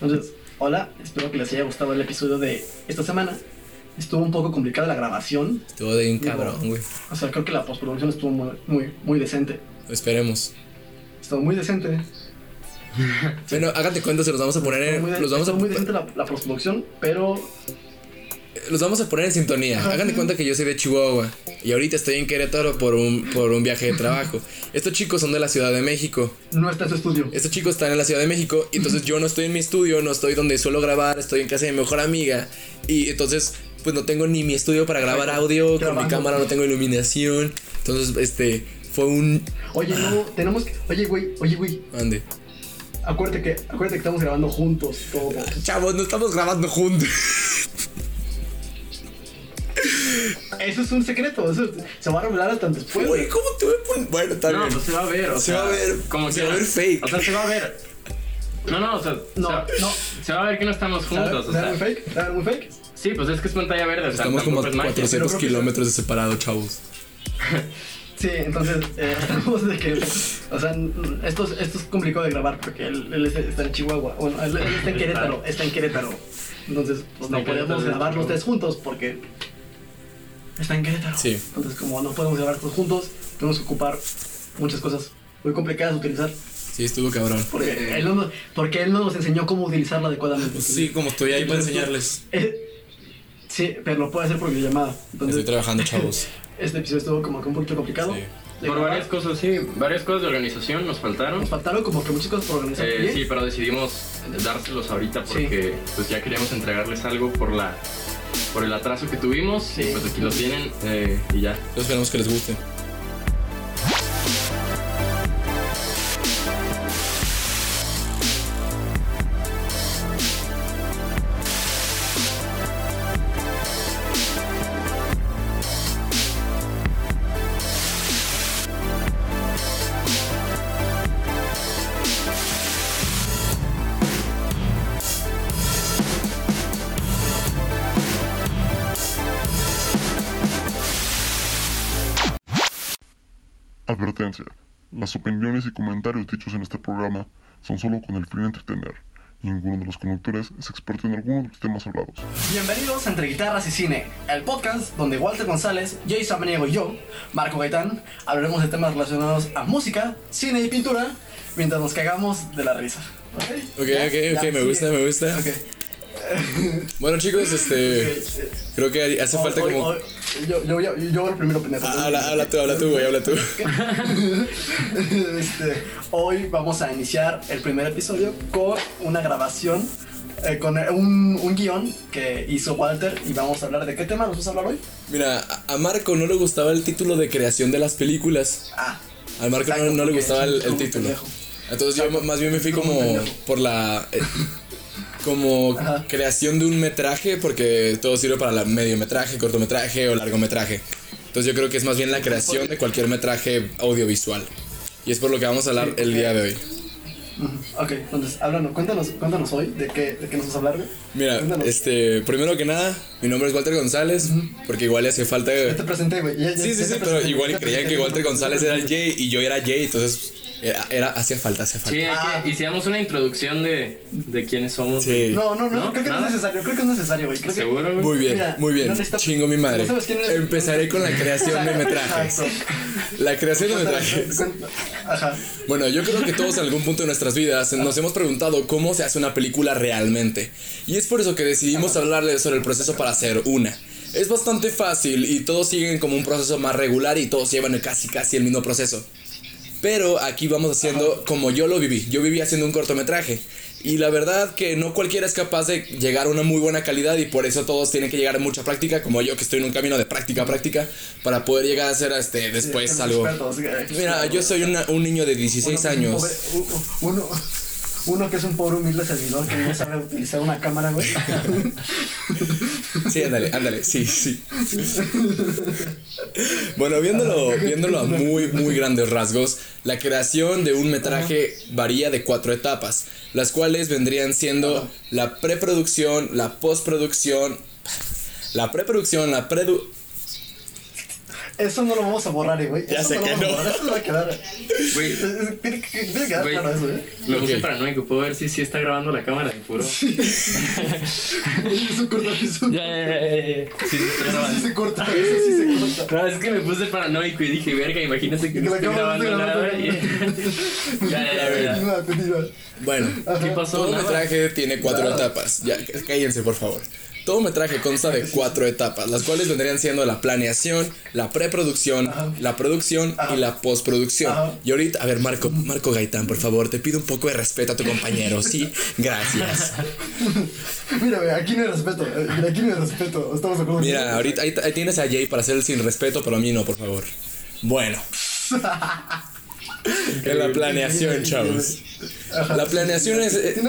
Entonces, hola, espero que les haya gustado el episodio de esta semana. Estuvo un poco complicada la grabación. Estuvo de un cabrón, güey. O sea, creo que la postproducción estuvo muy, muy, muy decente. Esperemos. Estuvo muy decente. Bueno, hágate cuenta, se los vamos a poner muy, de- Los vamos a, muy decente la, la postproducción, pero los vamos a poner en sintonía. Hagan de cuenta que yo soy de Chihuahua. Y ahorita estoy en Querétaro por un, por un viaje de trabajo. Estos chicos son de la Ciudad de México. no está en su estudio. Estos chicos están en la Ciudad de México. Y entonces yo no estoy en mi estudio, no estoy donde suelo grabar, estoy en casa de mi mejor amiga. Y entonces, pues no tengo ni mi estudio para grabar audio, con mi cámara no tengo iluminación. Entonces, este, fue un. Oye, no, tenemos que. Oye, güey, oye, güey. Ande. Acuérdate que, acuérdate que estamos grabando juntos todos. Chavos, no estamos grabando juntos. Eso es un secreto. Eso se va a revelar hasta después. Güey, ¿cómo te voy a poner? Bueno, está No, bien. pues se va a ver, o Se sea, va a ver, como se que va a ver fake. O sea, se va a ver. No, no, o sea, No, se, va, no. se va a ver que no estamos juntos, o ¿Sabe sea. muy fake? ¿Sabe muy fake? Sí, pues es que es pantalla verde, o sea, Estamos como magia. 400 pero creo que- kilómetros de separado, chavos. Sí, entonces eh, estamos de que, o sea, esto, es- esto es complicado de grabar porque él, él es- está en Chihuahua, bueno, él, él está en Querétaro, está en Querétaro. Entonces, pues no podemos grabar los tres juntos porque está en Querétaro. Sí. Entonces, como no podemos grabar todos juntos, tenemos que ocupar muchas cosas muy complicadas de utilizar Sí, estuvo cabrón. porque, él, no, nos- porque él no nos enseñó cómo utilizarla adecuadamente. Pues sí, como estoy ahí para enseñarles. Eh, sí, pero lo puede hacer por videollamada. Entonces, Estoy trabajando, chavos. este episodio estuvo como que un poquito complicado. Sí. de Por grabar. varias cosas, sí, varias cosas de organización nos faltaron. Nos faltaron como que muchas cosas por organizar. Eh, sí, pero decidimos dárselos ahorita porque pues ya queríamos entregarles algo por la por el atraso que tuvimos y pues aquí lo tienen eh, y ya. Esperamos que les guste. Solo con el fin de entretener. Ninguno de los conductores es experto en alguno de los temas hablados. Bienvenidos a Entre Guitarras y Cine, el podcast donde Walter González, Jay Samaniego y yo, Marco Gaitán, hablaremos de temas relacionados a música, cine y pintura mientras nos cagamos de la risa. ¿Ok? Ok, ¿Ya? ok, ¿Ya? ok, me gusta, me gusta. Ok. Bueno, chicos, este. Creo que hace falta como. yo, yo, yo, yo primero, pendejo. Ah, Habla, habla tú, habla tú, güey, habla tú. Este, hoy vamos a iniciar el primer episodio con una grabación, eh, con un, un guion que hizo Walter y vamos a hablar de qué tema nos vamos a hablar hoy. Mira, a- Marco no le gustaba el título de creación de las películas. Ah, Al Marco Exacto, no, no le gustaba el, título. pendejo. Entonces yo más bien me fui como por la eh, como Ajá. creación de un metraje porque todo sirve para la mediometraje, cortometraje o largometraje. Entonces yo creo que es más bien la creación de cualquier metraje audiovisual. Y es por lo que vamos a hablar Sí, el día de hoy. ok, entonces háblanos, cuéntanos, cuéntanos hoy de qué, de qué nos vas a hablar. güey. Mira, Cuéntanos. este, primero que nada, mi nombre es Walter González, porque igual le hace falta Ya te presenté, güey. Sí, sí, sí, pero igual creían que. Walter González era el Jay y yo era Jay, entonces era, era hacía falta, hacía falta. Sí, Ah. que hicimos una introducción de, de quiénes somos. Sí. No, no, no, ¿No? creo que no es necesario, creo que es necesario, güey. Creo que- ¿Seguro, güey? Muy bien, Mira, muy bien. no Chingo mi madre. ¿No sabes quién es? Empezaré con la creación de metrajes. La creación de metrajes. Ajá. Bueno, yo creo que todos en algún punto de nuestras vidas nos hemos preguntado cómo se hace una película realmente. Y es por eso que decidimos hablarles sobre el proceso para hacer una. Es bastante fácil y todos siguen como un proceso más regular y todos llevan casi casi el mismo proceso. Pero aquí vamos haciendo como yo lo viví. Yo viví haciendo un cortometraje. Y la verdad que no cualquiera es capaz de llegar a una muy buena calidad y por eso todos tienen que llegar a mucha práctica, como yo que estoy en un camino de práctica a práctica, para poder llegar a hacer este, después algo. Mira, yo soy una- un niño de 16 Uno que es un años. uno, uno que es un pobre humilde servidor que no sabe utilizar una cámara, güey. Sí, ándale, ándale, sí, sí. Bueno, viéndolo, viéndolo a muy, muy grandes rasgos, la creación de un metraje varía de cuatro etapas, las cuales vendrían siendo la preproducción, la postproducción, la preproducción, la. Eso no lo vamos a borrar, eh, güey. Ya Eso sé lo que vamos a no. borrar, Eso va a quedar. Güey, Tiene que tiene que quedar Güey. claro eso, eh. me puse Ok. paranoico. Puedo ver si sí está grabando la cámara de puro. Eso corta, eso. Ya, ya, ya. Sí, sí, Eso se corta, eso sí se corta. No, es que me puse paranoico y dije, verga, imagínate que Que no no grabando esté nada. grabando. y- Ya, ya, ya. Bueno, ¿Qué pasó? todo Nada. metraje tiene cuatro Nada. etapas. Ya, cállense, por favor. Todo metraje consta de cuatro etapas, las cuales vendrían siendo la planeación, la preproducción, la producción y la postproducción. Y ahorita, a ver, Marco, Marco Gaitán, por favor, te pido un poco de respeto a tu compañero, ¿sí? Gracias. Mira, aquí no hay respeto. eh, aquí no hay respeto. Estamos de acuerdo. Mira, ahorita ahí, ahí tienes a Jay para hacer el sin respeto, pero a mí no, por favor. Bueno. En la planeación, chavos. La planeación es, eh.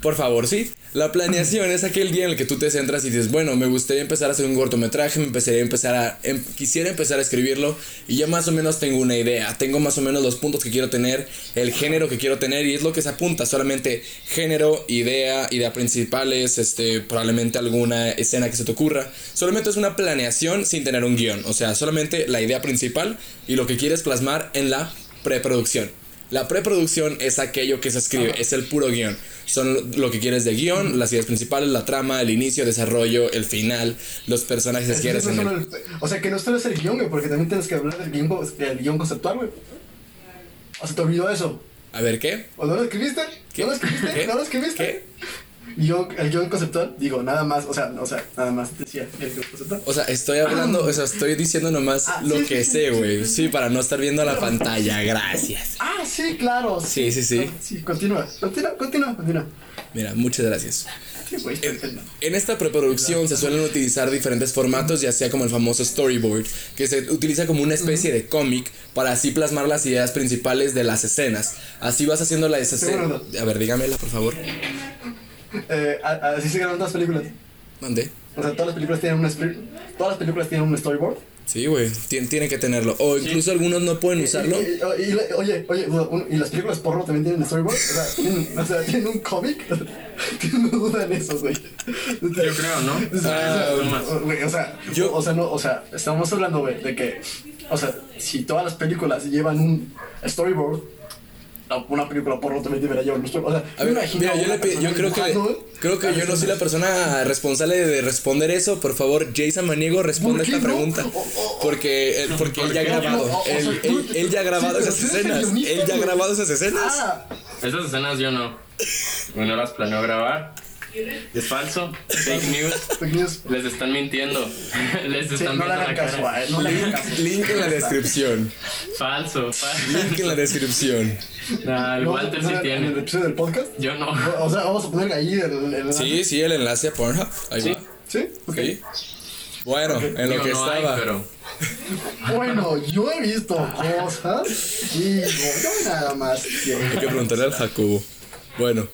Por favor, sí. La planeación es aquel día en el que tú te centras y dices, bueno, me gustaría empezar a hacer un cortometraje, me empezaría a empezar a, em- quisiera empezar a escribirlo y ya más o menos tengo una idea, tengo más o menos los puntos que quiero tener, el género que quiero tener y es lo que se apunta, solamente género, idea, idea principales, este, probablemente alguna escena que se te ocurra. Solamente es una planeación sin tener un guion, o sea, solamente la idea principal y lo que quieres plasmar en la preproducción. La preproducción es aquello que se escribe, es el puro guion. Son lo que quieres de guion, las ideas principales, la trama, el inicio, desarrollo, el final, los personajes que Es- quieres en el... O sea, que no solo es el guion, güey, porque también tienes que hablar del guion, del guion conceptual, güey. O sea, te olvidó eso. A ver, ¿qué? ¿O no lo escribiste? ¿Qué? ¿No lo escribiste? ¿Qué? ¿No lo escribiste? ¿Qué? Yo, el guion conceptual, digo, nada más, o sea, o sea, nada más decía el guion conceptual. O sea, estoy hablando, o sea, estoy diciendo nomás Ah, lo sí, que sí, sé, sí, güey. Sí, para no estar viendo la pantalla, gracias. Ah, sí, claro. Sí, sí, sí. Sí, continúa, continúa, continúa, continúa. Mira, muchas gracias. Sí, entendiendo. En esta preproducción se suelen utilizar diferentes formatos, ya sea como el famoso storyboard, que se utiliza como una especie de cómic para así plasmar las ideas principales de las escenas. Así vas haciendo la escena. Seguro. A ver, dígamela, por favor. Eh, así se graban todas las películas. Mande. O sea, todas las películas tienen un todas las películas tienen un storyboard. Sí, güey, tien- tiene que tenerlo. O incluso algunos no pueden usarlo. Y, y- y- y- oye, oye, y las películas porno también tienen storyboard. O sea, tienen, o sea, tienen un cómic. no duda en eso, güey. Yo creo, ¿no? O sea, Ah, o sea, más. o- güey, o sea, Yo- o sea, no, o sea, estamos hablando, güey, de que, o sea, si todas las películas llevan un storyboard, una película porno también debería llevar un storyboard. O sea, A ver, me imagino mira, yo, le pi- yo creo que dibujando, creo que yo no soy la persona responsable de responder eso. Por favor, Jason Maniego responde ¿Por esta no? pregunta. O- o- Porque él, porque él ya ha No, no, grabado. o- sea, Él, tú- él- él ya ha grabado Sí, pero esas tú eres el escenas. Él ya ha grabado esas escenas. Ah, Esas escenas yo no. Bueno, las planeo grabar. Es falso. Fake news. fake news. Les están mintiendo. Les Sí, están no le viendo la hagan caso, cara. no le caso. Link en la descripción. Falso. falso. Link en la descripción. Nah, el ¿Lo vamos a Walter sí En tiene. episodio del podcast. Yo no. O sea, vamos a poner ahí el. el Sí, sí, el enlace a Pornhub. Ahí Sí. va. ¿Sí? Ok. Sí. Bueno, en lo Digo, que no hay, estaba. pero Bueno, yo he visto cosas. Digo, yo nada más. que- Hay que preguntarle al Jacobo. Bueno,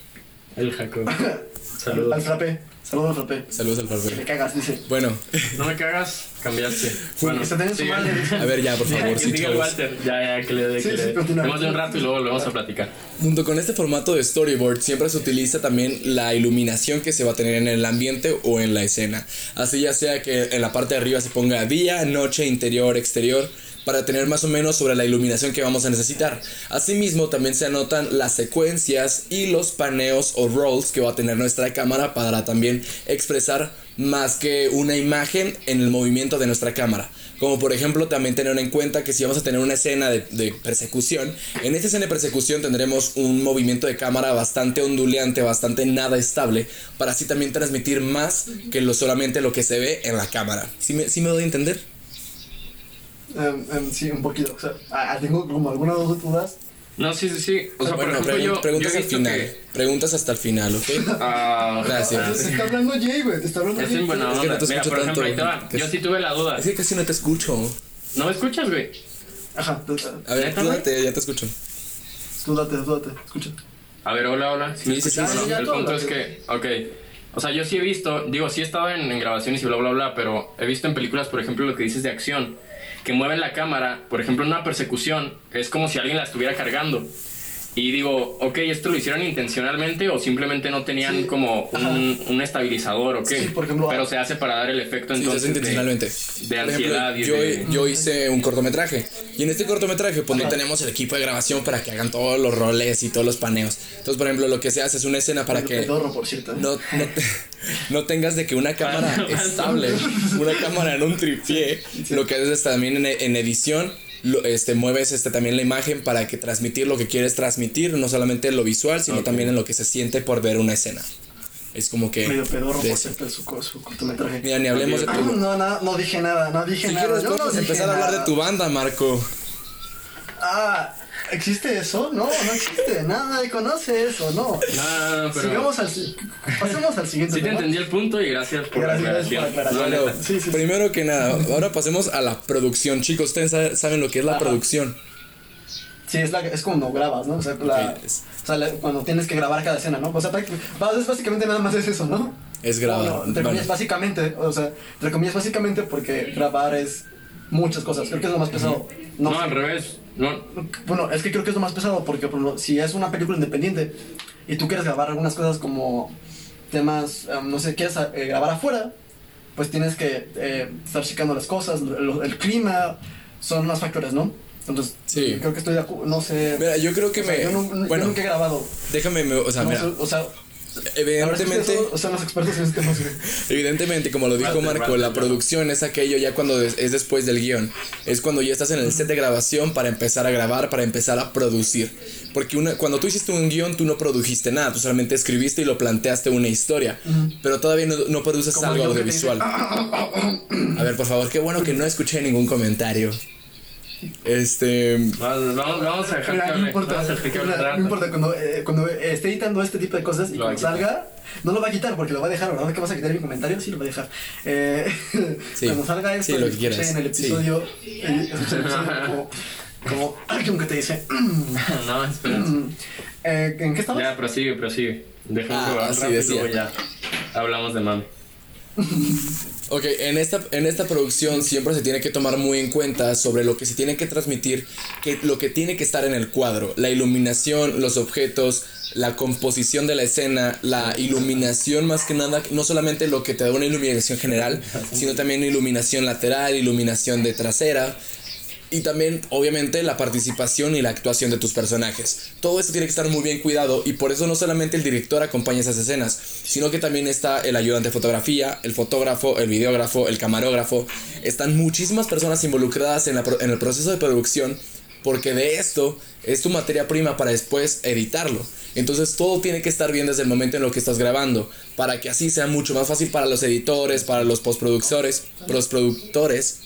el Jacob. Al Saludos. frappé. Saludos al frappé. saludos al Me Farber. cagas, dice. Bueno, No me cagas, cambiaste. Bueno, que se den su madre. a ver ya, por favor, que sí, siga. Walter. Ya, ya, que le dé. Sí, que sí, le. Tenemos de un rato y luego lo vamos a platicar. Junto con este formato de storyboard siempre se utiliza también la iluminación que se va a tener en el ambiente o en la escena. Así ya sea que en la parte de arriba se ponga día, noche, interior, exterior, para tener más o menos sobre la iluminación que vamos a necesitar. Asimismo también se anotan las secuencias y los paneos o rolls que va a tener nuestra cámara para también expresar más que una imagen en el movimiento de nuestra cámara. Como por ejemplo también tener en cuenta que si vamos a tener una escena de, persecución, en esta escena de persecución tendremos un movimiento de cámara bastante onduleante, bastante nada estable, para así también transmitir más que lo solamente lo que se ve en la cámara. ¿Sí me, sí me doy a entender? Em, em, sí, un poquito. O sea, ah, tengo como algunas dudas. No, sí, sí, sí. O sea, bueno, por ejemplo, pregun- yo, preguntas al final. que. Preguntas hasta el final, ¿ok? ah, Gracias. Te está hablando Jay, güey. Te está hablando Es Jay. en buena Es que no onda. te Mira, escucho por ejemplo, ahí te tanto, va. que Yo sí tuve la duda. Es que casi no te escucho. ¿No me escuchas, güey? Ajá, A ver, ¿Neta, tú date, ya te escucho. tú date, tú date. Escucha. A ver, hola, hola. Sí, sí, sí, el punto es que, ok. O sea, yo sí he visto, digo, sí he estado en, en grabaciones y bla, bla, bla, pero he visto en películas, por ejemplo, lo que dices de acción, que mueven la cámara, por ejemplo, en una persecución, es como si alguien la estuviera cargando. Y digo, ok, ¿esto lo hicieron intencionalmente o simplemente no tenían Sí. como un, un estabilizador o qué? Sí, por ejemplo, Pero ah, se hace para dar el efecto Sí, se entonces hace intencionalmente. de, de Por ejemplo, ansiedad y yo, de... yo hice un cortometraje. Y en este cortometraje, pues no tenemos el equipo de grabación para que hagan todos los roles y todos los paneos. Entonces, por ejemplo, lo que se hace es una escena para que Pedorro, por cierto. ¿eh? no, no, te- no tengas de que una cámara estable, una cámara en un tripié, lo que haces es también en, en edición, lo- este, mueves este, también la imagen para que transmitir lo que quieres transmitir, no solamente en lo visual, sino Ok. también en lo que se siente por ver una escena. Es como que... Medio pedorro, de por cierto, su, su cortometraje. Mira, ni hablemos de Ah, tu... No, no, no dije nada, no dije Si nada. quieres, yo no dije empezar a hablar nada. de tu banda, Marco. Ah, ¿existe eso? No, no existe. Nadie conoce eso, no. No, pero... Sigamos al. si- Pasemos al siguiente Sí te tema. entendí el punto y gracias por Gracias, la gracias por la aclaración. aclaración. Sí, sí, primero que nada, ahora pasemos a la producción. Chicos, ustedes sa- saben lo que es la Ajá. producción. Sí, es, la, es como grabas, ¿no? O sea, la- Ok, es- o sea, la- cuando tienes que grabar cada escena, ¿no? O sea, básicamente nada más es eso, ¿no? Es grabar. Bueno, entre comillas, básicamente, o sea, entre comillas, básicamente porque grabar es muchas cosas. Creo que es lo más pesado. No, No, sé. al revés. No, Bueno, es que creo que es lo más pesado porque, por ejemplo, si es una película independiente y tú quieres grabar algunas cosas como temas, em, no sé, quieres eh, grabar afuera, pues tienes que eh, estar checando las cosas, lo- el, clima, son más factores, ¿no? Entonces, Sí. creo que estoy de acuerdo, no sé. Mira, yo creo que o sea, me. yo bueno, nunca he grabado. déjame, me- o sea, No mira, o sea, evidentemente. son, son los expertos en este tema. Evidentemente, como lo dijo Marco, la producción es aquello ya cuando es después del guion. Es cuando ya estás en el set de grabación para empezar a grabar, para empezar a producir. Porque una, cuando tú hiciste un guion, tú no produjiste nada, tú solamente escribiste y lo planteaste una historia. Pero todavía no, no produces Como algo te dice, audiovisual. A ver, por favor, qué bueno que no escuché ningún comentario. Este. vamos, vamos, vamos a dejar que no importa, Vamos a dejar que rato. no importa, cuando, eh, cuando esté editando este tipo de cosas y cuando salga, no lo va a quitar porque lo va a dejar, ¿verdad? ¿Que vas a quitar mi comentario? Sí, lo va a dejar. Eh, Sí. Cuando salga esto, Sí, lo que quieras. en el Sí. episodio, eh, episodio como, como alguien que te dice, no, espera. eh, ¿en qué estabas? Ya, prosigue, prosigue. Dejemos Ah, de hablar así rápido y decía. luego ya hablamos de mami. Ok, en esta, en esta producción siempre se tiene que tomar muy en cuenta sobre lo que se tiene que transmitir, que lo que tiene que estar en el cuadro, la iluminación, los objetos, la composición de la escena, la iluminación más que nada, no solamente lo que te da una iluminación general, sino también iluminación lateral, iluminación de trasera. Y también, obviamente, la participación y la actuación de tus personajes. Todo esto tiene que estar muy bien cuidado y por eso no solamente el director acompaña esas escenas, sino que también está el ayudante de fotografía, el fotógrafo, el videógrafo, el camarógrafo. Están muchísimas personas involucradas en, la en el proceso de producción porque de esto es tu materia prima para después editarlo. Entonces todo tiene que estar bien desde el momento en lo que estás grabando, para que así sea mucho más fácil para los editores, para los postproductores, los productores.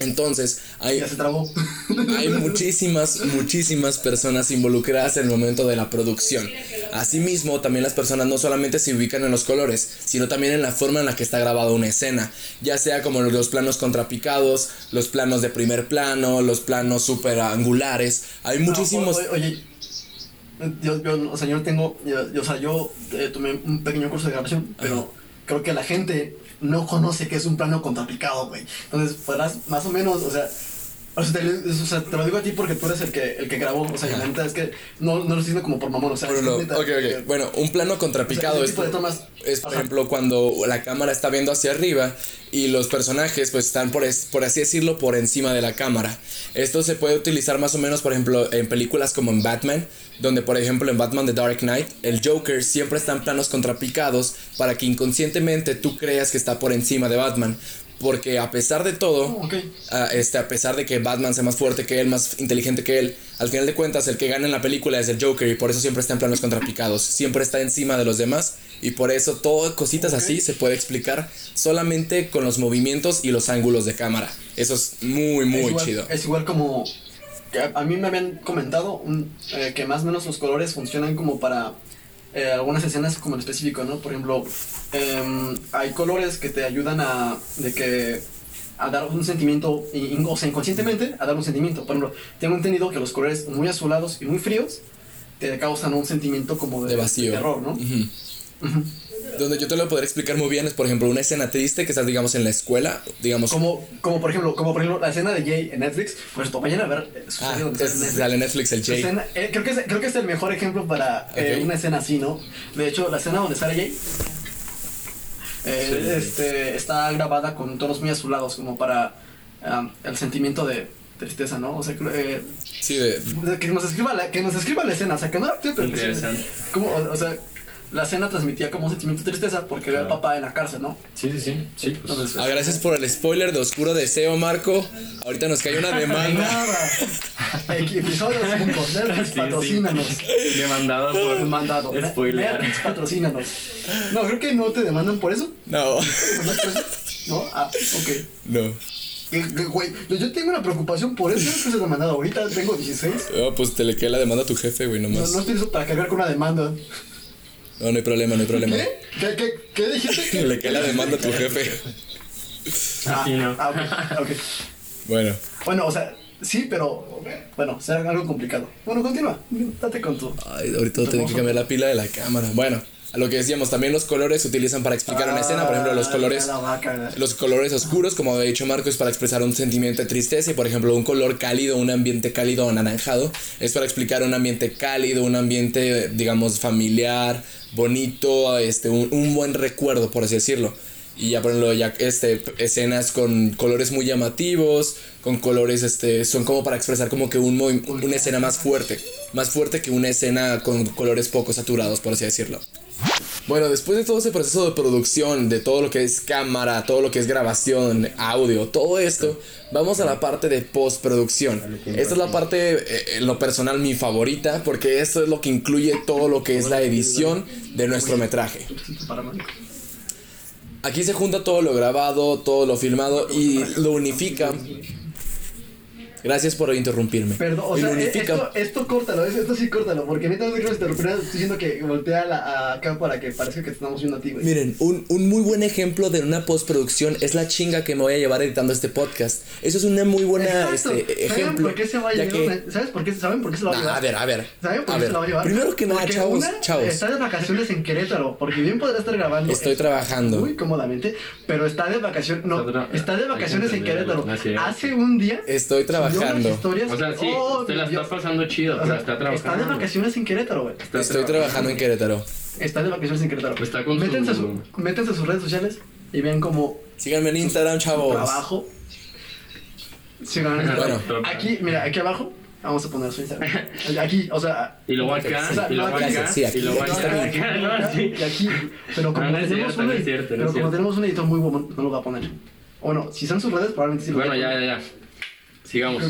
Entonces, hay, Ya se trabó. hay muchísimas, muchísimas personas involucradas en el momento de la producción. Asimismo, también las personas no solamente se ubican en los colores, sino también en la forma en la que está grabada una escena, ya sea como los planos contrapicados, los planos de primer plano, los planos super angulares. Hay muchísimos... No, o- oye, yo, yo, o sea, yo tengo, yo, yo- o sea, yo eh, tomé un pequeño curso de grabación, pero creo que la gente no conoce que es un plano contrapicado, güey. Entonces, podrás más o menos, o sea, o sea, te, o sea, te lo digo a ti porque tú eres el que, el que grabó, o sea, la neta es que no, no lo estoy como por mamón, o sea, es no, neta, ok, ok. Bueno, un plano contrapicado O sea, es, tomas- es, por Ajá. ejemplo, cuando la cámara está viendo hacia arriba y los personajes, pues, están, por, es- por así decirlo, por encima de la cámara. Esto se puede utilizar más o menos, por ejemplo, en películas como en Batman, donde, por ejemplo, en Batman The Dark Knight, el Joker siempre está en planos contrapicados para que inconscientemente tú creas que está por encima de Batman. Porque a pesar de todo, Oh, ok. a, este, a pesar de que Batman sea más fuerte que él, más inteligente que él, al final de cuentas el que gana en la película es el Joker y por eso siempre está en planos contrapicados, siempre está encima de los demás y por eso todo cositas así se puede explicar solamente con los movimientos y los ángulos de cámara. Eso es muy muy es igual, chido. Es igual como a, a mí me habían comentado un- eh, que más o menos los colores funcionan como para eh, algunas escenas como en específico, ¿no? Por ejemplo, em, hay colores que te ayudan a de que a dar un sentimiento, o sea, inconscientemente a dar un sentimiento. Por ejemplo, tengo entendido que los colores muy azulados y muy fríos te causan un sentimiento como de, De vacío. terror, ¿no? Ujú. Ujú. Donde yo te lo podría explicar muy bien es, por ejemplo, una escena triste que estás, digamos, en la escuela, digamos. Como, como por ejemplo, como por ejemplo la escena de Jay en Netflix, pues vayan a ver eh, su Ah, es- sale en sale Netflix el Jay. escena- eh, creo, que es, creo que es el mejor ejemplo para eh, Ok. una escena así, ¿no? De hecho, la escena donde sale Jay eh, este, está grabada con tonos muy azulados, como para um, el sentimiento de tristeza, ¿no? O sea, creo, eh, Sí, de, que nos escriba la, que nos escriba la escena, o sea, que no que- Interesante. como, o, o sea, la escena transmitía como un sentimiento de tristeza porque era el papá en la cárcel, ¿no? Sí, sí, sí. Sí, pues. Entonces, Ah, gracias por el spoiler de Oscuro Deseo, Marco. Ahorita nos cae una de demanda. nada. Ep- Episodio 5, Netflix, Sí, sí. patrocínanos. Demandado por. Mandado. Spoiler. Netflix, patrocínanos. No, creo que no te demandan por eso. No, ¿No? ¿No? Ah, ok. no. Eh, eh, Güey, yo- tengo una preocupación por eso que se demandado. Ahorita tengo 16. Oh, pues te le queda la demanda a tu jefe, güey, No, nomás. no estoy listo para cargar con una demanda. No, no hay problema, no hay problema. ¿Qué? ¿Qué, qué, qué dijiste? Le queda la demanda a tu jefe. Ah, Sí, no. ah, ok, ok. Bueno, Bueno, o sea, sí, pero bueno, será algo complicado. Bueno, continúa. Date con tu. ay, ahorita tengo que cambiar la pila de la cámara. Bueno, a lo que decíamos, también los colores se utilizan para explicar una escena. Por ejemplo, los Ah, colores. Los colores oscuros, como había dicho Marco, es para expresar un sentimiento de tristeza y por ejemplo un color cálido, un ambiente cálido o anaranjado, es para explicar un ambiente cálido, un ambiente digamos familiar, bonito, este, un, un buen recuerdo, por así decirlo. Y ya por ejemplo, ya este, escenas con colores muy llamativos, con colores, este, son como para expresar como que un una escena más fuerte, más fuerte que una escena con colores poco saturados, por así decirlo. Bueno, después de todo ese proceso de producción, de todo lo que es cámara, todo lo que es grabación, audio, todo esto, vamos a la parte de postproducción. Esta es la parte, eh, en lo personal, mi favorita, porque esto es lo que incluye todo lo que es la edición de nuestro metraje. Aquí se junta todo lo grabado, todo lo filmado y lo unifica. Gracias por interrumpirme. Perdón, o sea, lo eh, unifica. esto, esto córtalo, es- esto sí córtalo, porque neta no quiero interrumpir, estoy diciendo que voltea la, a acá para que parezca que te estamos viendo a ti, güey. Miren, un, un muy buen ejemplo de una postproducción es la chinga que me voy a llevar editando este podcast. Eso es una muy buena Exacto. este, ¿Saben ejemplo. por qué se va a ya llevar? que- ¿Sabes por qué? ¿Saben por qué se lo va a Nah, llevar? a ver, a ver. ¿Saben por a qué ver. se lo va a llevar? Primero que nada, Porque chavos, una, chavos. Está de vacaciones en Querétaro, porque bien podrá estar grabando. Estoy trabajando. Muy cómodamente, pero está de vacaciones. No, Está de vacaciones en Querétaro. Hace un día. Estoy unas trabajando. historias O sea, sí, oh, usted la está pasando chido, O pero sea, está trabajando. Está de vacaciones en Querétaro, güey. Estoy trabajando en Querétaro. Está de vacaciones en Querétaro. Está con métanse, su- a su- métanse a sus redes sociales y vean como Síganme en Instagram, chavos. trabajo. Sigan en Bueno. Instagram. Aquí, mira, aquí abajo vamos a poner su Instagram. Aquí, o sea, Y luego acá, O sea, y luego no, aquí- acá, sí, aquí. y luego Aquí acá, acá, no, sí. y aquí, pero como No, no tenemos cierto, un no es edi- cierto, no pero como tenemos un editor muy bueno, no lo va a poner. O no, si están sus redes, probablemente sí lo Bueno, ya, ya, ya. Sigamos.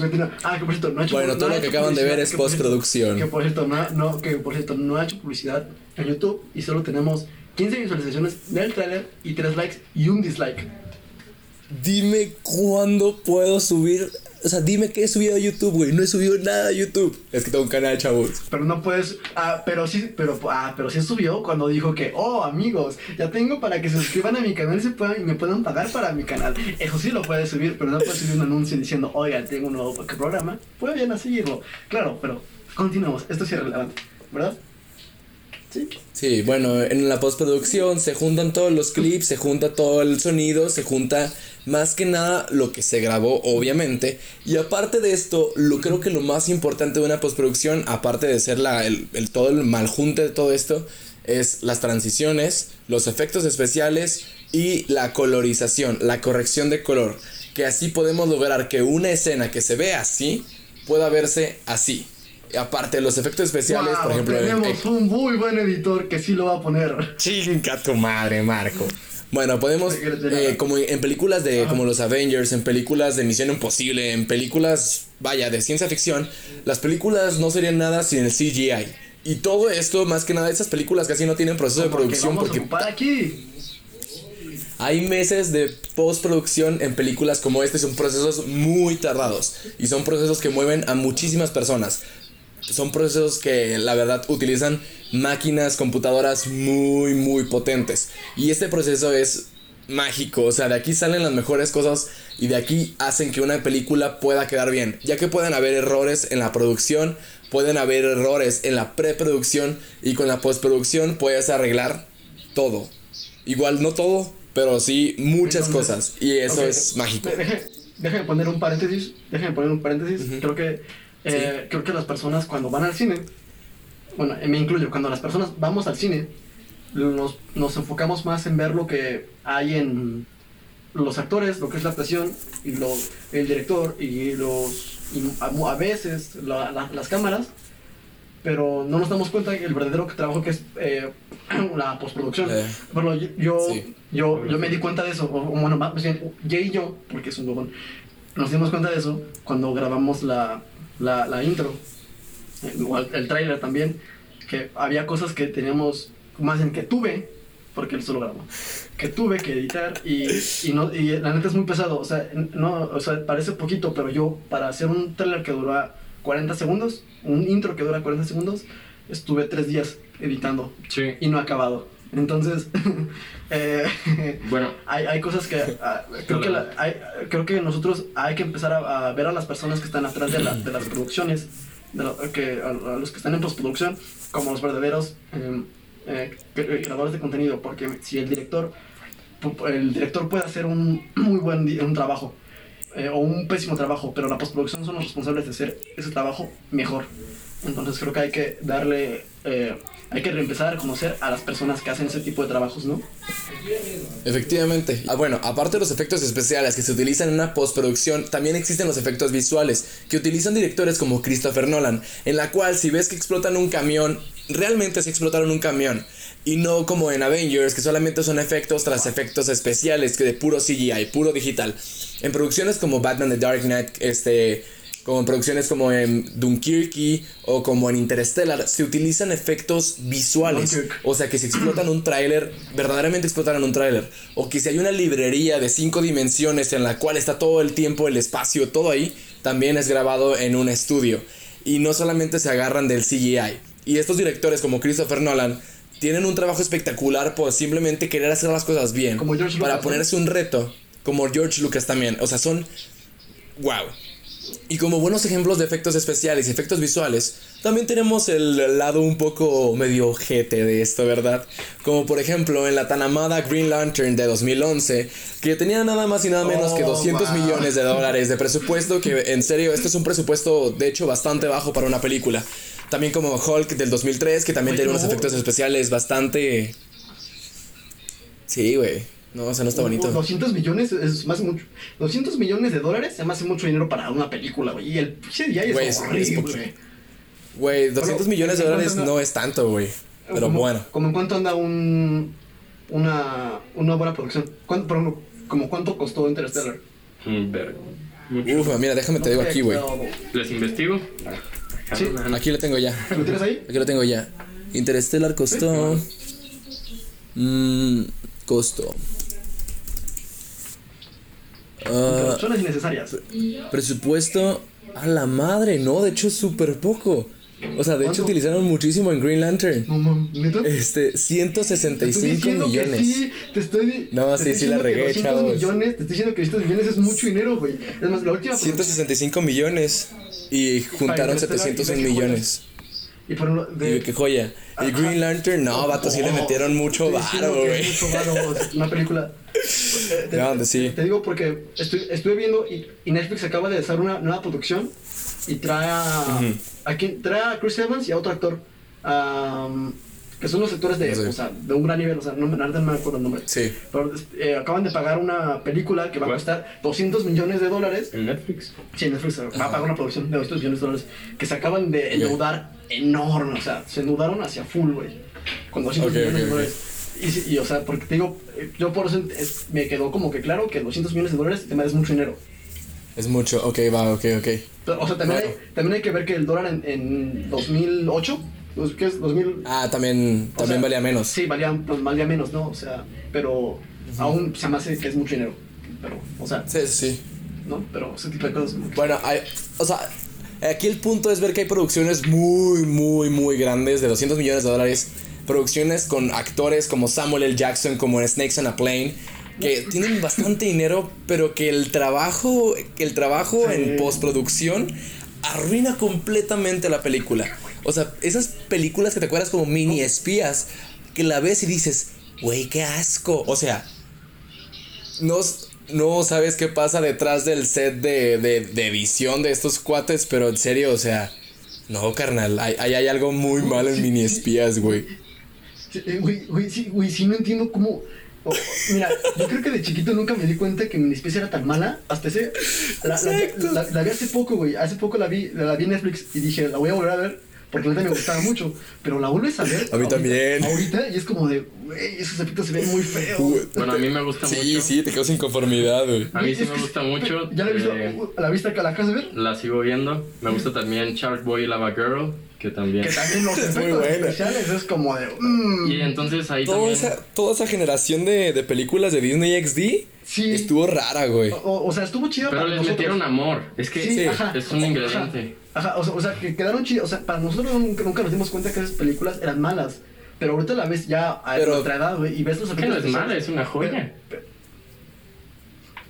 Ah, que por cierto, no ha hecho Bueno, no todo lo que acaban de ver es que por cierto- postproducción. Que por cierto, no, no, que por cierto, no ha hecho publicidad en YouTube y solo tenemos 15 visualizaciones del trailer y 3 likes y un dislike. Dime cuándo puedo subir. O sea, dime qué he subido a YouTube, güey. No he subido nada a YouTube. Es que tengo un canal, chavos. Pero no puedes, ah, pero sí, pero, ah, pero sí subió cuando dijo que, oh, amigos, ya tengo para que se suscriban a mi canal y, se puedan, y me puedan pagar para mi canal. Eso sí lo puedes subir, pero no puedes subir un anuncio diciendo, oiga, tengo un nuevo programa. Pueden seguirlo. Claro, pero continuamos. Esto sí es relevante, ¿verdad? Sí. Sí, bueno, en la postproducción se juntan todos los clips, se junta todo el sonido, se junta más que nada lo que se grabó, obviamente. Y aparte de esto, lo creo que lo más importante de una postproducción, aparte de ser la, el, el- todo el maljunte de todo esto, es las transiciones, los efectos especiales y la colorización, la corrección de color. Que así podemos lograr que una escena que se ve así pueda verse así. Y aparte, los efectos especiales, Wow, por ejemplo, en- tenemos un muy buen editor que sí lo va a poner. Chinga tu madre, Marco. Bueno, podemos, eh, como en películas de como los Avengers, en películas de Misión Imposible, en películas, vaya, de ciencia ficción, las películas no serían nada sin el CGI. Y todo esto, más que nada, esas películas casi no tienen proceso de producción vamos a porque ocupar aquí. hay meses de postproducción en películas como este, son procesos muy tardados y son procesos que mueven a muchísimas personas. Son procesos que la verdad utilizan máquinas, computadoras muy, muy potentes. Y este proceso es mágico, o sea, de aquí salen las mejores cosas y de aquí hacen que una película pueda quedar bien, ya que pueden haber errores en la producción, pueden haber errores en la preproducción y con la postproducción puedes arreglar todo. Igual no todo, pero sí muchas Entonces, cosas. Y eso es mágico. déjame poner un paréntesis. Déjame poner un paréntesis. Creo que eh, creo que las personas cuando van al cine, bueno, eh, me incluyo, cuando las personas vamos al cine, nos, nos enfocamos más en ver lo que hay en los actores, lo que es la actuación, y lo, el director, y los y a, a veces la- la- las cámaras, pero no nos damos cuenta del verdadero trabajo que es eh, la postproducción. Eh. Yo, yo, Sí. yo, yo me di cuenta de eso, o, o bueno, más bien, Jay y yo, porque es un huevón, nos dimos cuenta de eso cuando grabamos la, la, la intro, el, el tráiler también, que había cosas que teníamos, más bien que tuve, porque él solo grabó, que tuve que editar y, y, no, y la neta es muy pesado, o sea, no, o sea, parece poquito, pero yo para hacer un tráiler que dura 40 segundos, un intro que dura 40 segundos, estuve tres días editando Sí. y no he acabado. Entonces, eh, Bueno, hay, hay cosas que ah, creo, que la- hay- creo que nosotros hay que empezar a, a ver a las personas que están atrás de, la- de las producciones, de lo- que, a, a los que están en postproducción, como los verdaderos eh, eh, cre- creadores de contenido, porque si el director, el director puede hacer un muy buen un trabajo eh, o un pésimo trabajo, pero la postproducción son los responsables de hacer ese trabajo mejor. Entonces creo que hay que darle, eh, hay que empezar a conocer a las personas que hacen ese tipo de trabajos, ¿no? Efectivamente. Ah, bueno, aparte de los efectos especiales que se utilizan en una postproducción, también existen los efectos visuales que utilizan directores como Christopher Nolan, en la cual si ves que explotan un camión, realmente se explotaron un camión. Y no como en Avengers, que solamente son efectos tras efectos especiales, que de puro CGI, puro digital. En producciones como Batman The Dark Knight, este, como en producciones como en Dunkirk o como en Interstellar, se utilizan efectos visuales. O sea, que si explotan un tráiler, verdaderamente explotaron un tráiler. O que si hay una librería de cinco dimensiones en la cual está todo el tiempo, el espacio, todo ahí, también es grabado en un estudio. Y no solamente se agarran del CGI. Y estos directores como Christopher Nolan tienen un trabajo espectacular por simplemente querer hacer las cosas bien. Como George para Lucas, ¿no? ponerse un reto. Como George Lucas también. O sea, son... ¡Wow! Y como buenos ejemplos de efectos especiales y efectos visuales, también tenemos el lado un poco medio ojete de esto, ¿verdad? Como por ejemplo en la tan amada Green Lantern de 2011, que tenía nada más y nada menos que Oh, 200 wow. millones de dólares de presupuesto, que en serio, este es un presupuesto de hecho bastante bajo para una película. También como Hulk del 2003, que también tiene unos no. efectos especiales bastante... Sí, güey. No, o sea, no está bonito. 200 millones es más mucho. 200 millones de dólares se me hace mucho dinero para una película, güey. Y el Güey, es horrible. güey. Güey, 200 Bueno, millones de ¿en dólares anda? no es tanto, güey. Pero Como- bueno. Como en cuánto anda un. Una, una buena producción. ¿Cuánto, por ejemplo, como cuánto costó Interstellar? Mucho. Uf, mira, déjame te digo aquí, güey. ¿Les investigo? Sí. Aquí lo tengo ya. ¿Lo tienes ahí? Aquí lo tengo ya. Interstellar costó. Mmm. Costó. Ah, Producciones innecesarias. presupuesto. A la madre, no, de hecho es súper poco. O sea, de hecho ¿Cuánto? utilizaron muchísimo en Green Lantern. No, mames, ¿neta? Este, Te estoy 165 diciendo que millones. sí, te estoy. No, te sí, estoy sí la que regué, 200 chavos. millones, te estoy diciendo que 200 millones es mucho dinero, güey. Es más, la última. 165 millones. Y juntaron Interstellar y 701 ve qué millones. Y por de. Y qué joya. Y. Green Lantern, no, vato, sí le metieron mucho varo, que güey. Mucho varo, una película. Te- No, sí. Te digo porque estoy, estuve viendo y, y Netflix acaba de hacer una nueva producción y trae a, a quien- trae a Chris Evans y a otro actor. am, que son los actores de, No sé. o sea, de un gran nivel, o sea, no, verdad no me acuerdo el nombre. Sí. Pero eh, acaban de pagar una película que va a costar 200 millones de dólares. ¿En Netflix? Sí, Netflix va a pagar una producción de 200 millones de dólares que se acaban de endeudar enorme, o sea, se endeudaron hacia full, güey, con 200 Ok, millones ok, de dólares. Y, sí, y, o sea, porque te digo, eh, yo por eso es- me quedó como que claro que 200 millones de dólares te es mucho dinero. Es mucho, ok, va, ok, ok. Pero, o sea, también, hay, también hay que ver que el dólar en, en 2008, pues, ¿qué es? 2000, Ah, también, también sea, valía menos. Sí, valía, pues, valía menos, ¿no? O sea, pero aún se me hace que es mucho dinero. Pero, o sea, Sí, sí, sí. ¿no? Pero ese tipo de cosas. Bueno, hay, o sea, aquí el punto es ver que hay producciones muy, muy, muy grandes de 200 millones de dólares. Producciones con actores como Samuel L. Jackson, como en Snakes on a Plane, que tienen bastante dinero, pero que el trabajo, el trabajo Sí. en postproducción arruina completamente la película. O sea, esas películas que te acuerdas como mini espías, que la ves y dices, güey, qué asco. O sea, no, no sabes qué pasa detrás del set de, de, de edición de estos cuates, pero en serio, o sea, no, carnal, hay, hay, hay algo muy mal en mini espías, güey. Sí, Güey, güey, sí, güey, sí no entiendo cómo. o- o- mira, yo creo que de chiquito nunca me di cuenta que mi especie era tan mala. Hasta ese. La, la- la- la vi hace poco, güey. Hace poco la vi, la vi en Netflix y dije, la voy a volver a ver. Porque neta me gustaba mucho. Pero la vuelves a ver. A mí ahorita- también. Ahorita y es como de, güey, esos efectos se ven muy feos. Uy, Bueno, a mí me gusta Sí, mucho. sí, te quedas inconformidad, güey. A mí sí me gusta mucho. ¿Ya la, he visto, eh, ¿La viste acá? ¿La acabas de ver? la sigo viendo. Me gusta también Shark Boy y Lava Girl, que también. Que también los Es muy efectos especiales es como de. mm, Y entonces ahí Toda también. esa, toda esa generación de, de películas de Disney XD Sí. estuvo rara, güey. o, o sea, estuvo chido Pero para les nosotros. metieron amor. Es que Sí, Sí, ajá. es un ingrediente. Ajá, o sea, o sea, que quedaron chidos. O sea, para nosotros nunca, nunca nos dimos cuenta que esas películas eran malas. Pero ahorita la ves ya a Pero- nuestra edad, güey, y ves los Es que no es efectos mala, es una joya.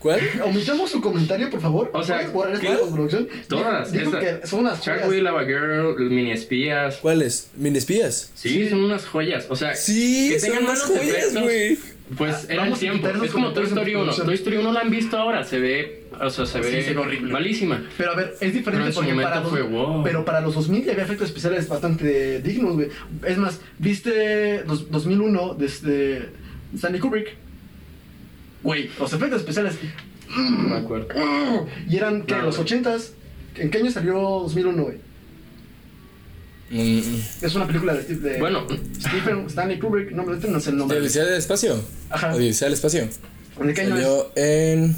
¿Cuál? Omitamos su comentario, por favor. O sea, ¿Puedes borrar esta ¿qué? postproducción? Todas. Dijo que son unas Shark joyas. Lava Girl, Mini Espías. ¿Cuáles? ¿Mini espías? Sí, son unas joyas. O sea, Sí, que son tengan unas malos joyas, güey. Pues Ah, era el vamos a tiempo. Es como Toy Story en 1. producción. Toy Story 1 la han visto ahora. Se ve. O sea, se Sí, ve se ve horrible. malísima. Pero a ver, es Pero diferente en su porque para los, fue wow. pero para los 2000 ya había efectos especiales bastante dignos, güey. Es más, ¿viste dos- 2001 desde Stanley Kubrick? Güey, los efectos especiales No me acuerdo. y eran que No, los güey. 80s. ¿En qué año salió 2001, güey? Mm, Es una película de, de Bueno, Stephen Stanley Kubrick, no, este no sé el ¿De nombre. Odisea del Espacio? Ajá. Odisea del Espacio. ¿De qué año es? Salió en,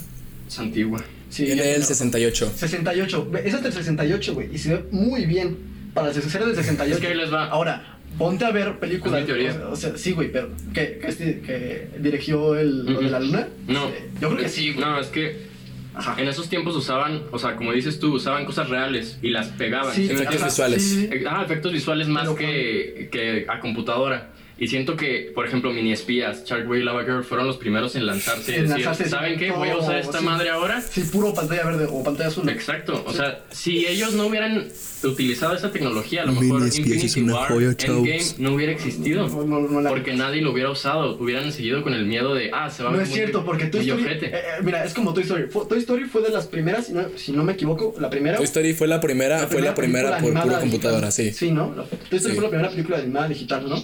es antigua. Sí, en el no. 68. 68. Ve, Es hasta el 68, güey. Y se ve muy bien para ser del 68. Es que ahí les va. Ahora, ponte a ver películas. Es mi teoría. O sea, o sea, sí, güey, pero. ¿Que, que, este- que dirigió el, lo de la luna? No. Eh, Yo creo que sí, güey. No, es que Ajá. en esos tiempos usaban, o sea, como dices tú, usaban cosas reales y las pegaban. Sí, ¿sí me efectos visuales. sí, sí. Ah, efectos visuales más que, que a computadora. Y siento que, por ejemplo, Mini Espías, Sharkboy y Lava Girl fueron los primeros en lanzarse En decir, lanzarse, ¿saben qué? Voy a usar esta sí. madre ahora. Sí, puro pantalla verde o pantalla azul. Exacto, o sea, si ellos no hubieran utilizado esa tecnología, a lo Mini mejor Infinity una War, joya. Endgame no hubiera existido. No, no, no la- Porque nadie lo hubiera usado, hubieran seguido con el miedo de, ah, se va a No es cierto, porque Toy Story. eh, eh, mira, es como Toy Story. Fue- Toy Story fue de las primeras, si no, si no me equivoco, la primera. Toy Story fue la primera, fue la primera por pura computadora, sí. Sí, ¿no? Toy Story Sí. fue la primera película animada digital, ¿no?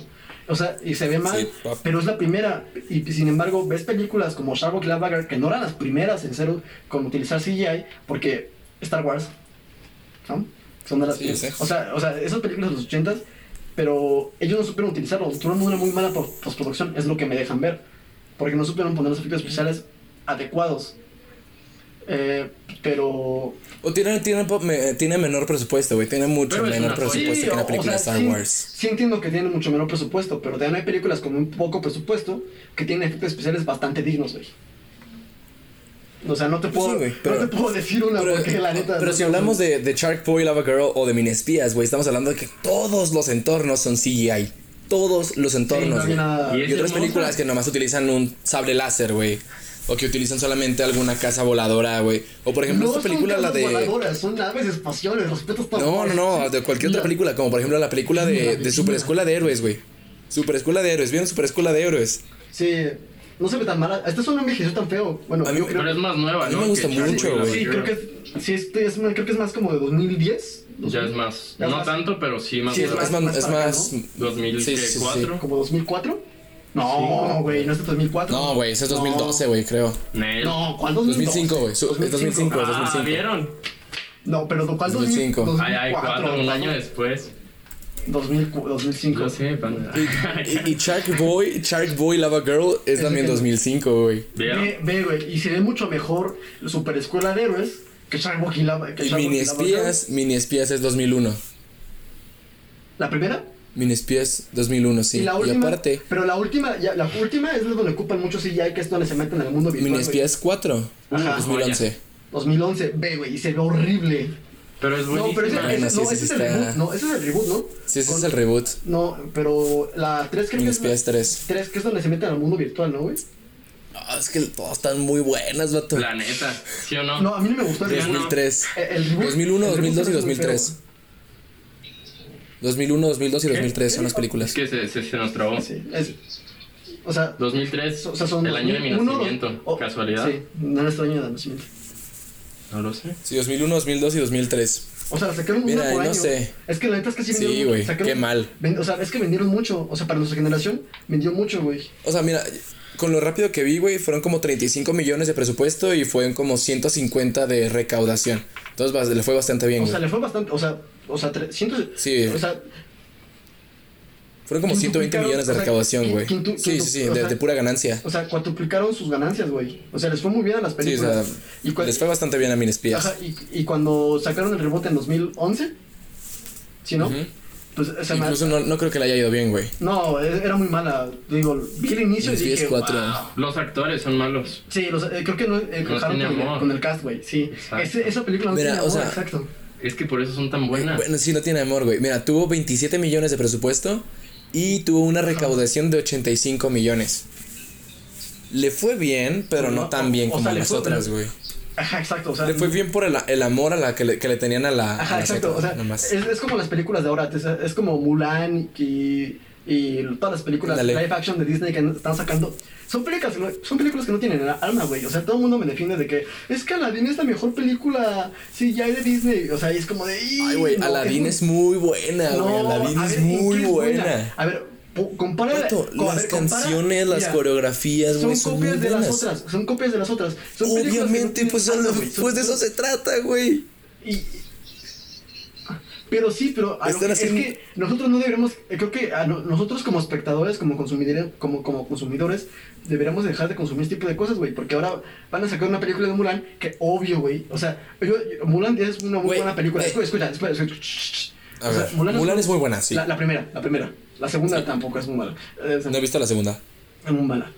O sea, y se ve mal, Sí, pero es la primera. Y sin embargo, ves películas como Shark Lava Girl, que no eran las primeras en ser con utilizar CGI, porque Star Wars, ¿no? Son de las Sí. O sea, o sea, esas películas de los 80 pero ellos no supieron utilizarlo, tuvieron una muy mala pos- postproducción, es lo que me dejan ver. Porque no supieron poner los efectos especiales adecuados. Eh, pero O tiene, tiene, po- me- tiene menor presupuesto, güey. Tiene mucho menor presupuesto que una o película de Star sí, Wars. Sí entiendo que tienen mucho menor presupuesto, pero también hay películas con un poco presupuesto que tienen efectos especiales bastante dignos, güey. O sea, no te puedo, sí, güey, pero- no te puedo decir una Pero, porque la neta... pero no si hablamos de, de Shark Boy, Lava Girl o de Mini Espías, güey, estamos hablando de que todos los entornos son CGI. Todos los Sí, no entornos, güey. nada- Y otras películas que nomás utilizan un sable láser, güey. O que utilizan solamente alguna casa voladora, güey. O por ejemplo, no esta película, son la de. voladoras, son naves espaciales, respeto Star No, no, no, de cualquier otra película, como por ejemplo la película de, de Super Escuela de Héroes, güey. Super Escuela de Héroes, ¿vieron Super Escuela de Héroes? Sí, no se ve tan mala. Esta es una envejeció tan feo. Bueno, A mí- yo creo Pero es más nueva, A mí ¿no? me gusta mucho, güey. Sí, creo que sí, este es, creo que es más como de 2010. Ya es más, Ya es no más- tanto, pero sí más Sí, es nueva. Es más, más es para más. ¿no? 2004. como 2004. No, güey, no es de 2004. No, güey, ese es 2012, güey, creo. Nel. No, ¿cuál 2012? 2005, güey, es 2005. Ah, 2005. ¿vieron? No, pero ¿cuál 2005. 2005? Ay, ay, cuatro, un año después. 2000, 2005. No sé, panda. Y, y Shark Boy, Shark Boy Lava Girl es también que- 2005, güey. Ve, güey, y se ve mucho mejor Super Escuela de Héroes que Sharkboy y Lava. que Y Mini Lava Girl. Espías, Mini Espías es 2001. ¿La primera? Mini Espías 2001, sí. y Y, la última. aparte, Pero la última, ya, la última es donde ocupan mucho CGI, que es donde se meten en el mundo virtual. Mini güey. Espías 4, Ajá. 2011. 2011, ve, güey, y se ve horrible. Pero es No, pero ese. Bueno, ese- sí, no, sí, ese sí es el está- reboot, no, ese es el reboot, ¿no? Sí, ese Con- es el reboot. No, pero la 3 creo Mini que es... Espías 3. 3 que es donde se meten al mundo virtual, ¿no, güey? Ah, es que todas están muy buenas, vato. La neta, ¿sí o no? No, a mí no me gustó el reboot. 2003. Eh, El reboot- 2001, el reboot 2002 y se ve muy 2003. feo. 2001, 2002 y 2003 son las películas. Es que se, se, se nos trabó. Sí, es... O sea, 2003, o sea son el año de mi 2001, nacimiento. oh, ¿Casualidad? Sí, no nuestro año de nacimiento. No lo sé. Sí, 2001, 2002 y 2003. O sea, sacaron Mira, una por no año. sé. Es que la neta es que sí Sí, vendieron güey, sacaron- qué mal. ven- o sea, es que vendieron mucho. O sea, para nuestra generación, vendió mucho, güey. O sea, mira, con lo rápido que vi, güey, fueron como 35 millones de presupuesto y fueron como 150 de recaudación. Entonces le fue bastante bien, O güey. sea, le fue bastante. O sea, o sea, 300. Sí. O sea, Fueron como 120 quintuplicaron, millones de o sea, recaudación, güey. quintu- Sí, sí, sí, o de, sea, de pura ganancia. o sea, cuatriplicaron sus ganancias, güey. O sea, les fue muy bien a las Sí, o películas. sea, y, cua- les fue bastante bien a Mini Espías. Ajá, y, y cuando sacaron el rebote en 2011, ¿sí, no? Ujú. Pues, o sea, me- Incluso no, no creo que le haya ido bien, güey. No, e- era muy mala. Digo, vi el inicio y Mis dije, 10, cuatro. "Wow". Los actores son malos. Sí, los- eh, creo que no encajaron tiene con, con el cast, güey. Sí. Ese- esa película no Mira, tiene o amor, sea, exacto. Es que por eso son tan buenas. Bueno, sí, no tiene amor, güey. Mira, tuvo 27 millones de presupuesto y tuvo una recaudación de 85 millones. Le fue bien, pero no No, tan bien o como sea, las fue- otras, güey. Ajá, exacto. O sea, Le fue bien por el, el amor a la que le, que le tenían a, la, a Ajá, exacto. O sea, nomás. es, es como las películas de ahora. es, es como Mulan y, y todas las películas Ándale. live action de Disney que están sacando. Son películas, que no- son películas que no tienen alma, güey. O sea, todo el mundo me defiende de que es que Aladdin es la mejor película sí, ya hay de Disney. O sea, es como de. Ay, güey, no, Aladdin muy- es muy buena, güey. No, Aladdin es ver, ¿en muy buena. A ver, compara. Las ver, compara- canciones, las mira, coreografías, güey, Son copias de las otras. Son copias de las otras. Son no Obviamente, pues. Son- pues de eso se trata, güey. Y, pero sí, pero a que- es que nosotros no deberíamos, creo que a no- nosotros como espectadores, como consumidores, como, como consumidores, deberíamos dejar de consumir este tipo de cosas, güey, porque ahora van a sacar una película de Mulan que obvio, güey, o sea, yo, yo- Mulan es una muy buena película. eh. Escucha, escucha, escucha. shh, shh. A O sea, ver, Mulan es muy buena, sí. La, la primera, la primera. La segunda tampoco es muy mala. Eh, No he visto la segunda. es muy mala.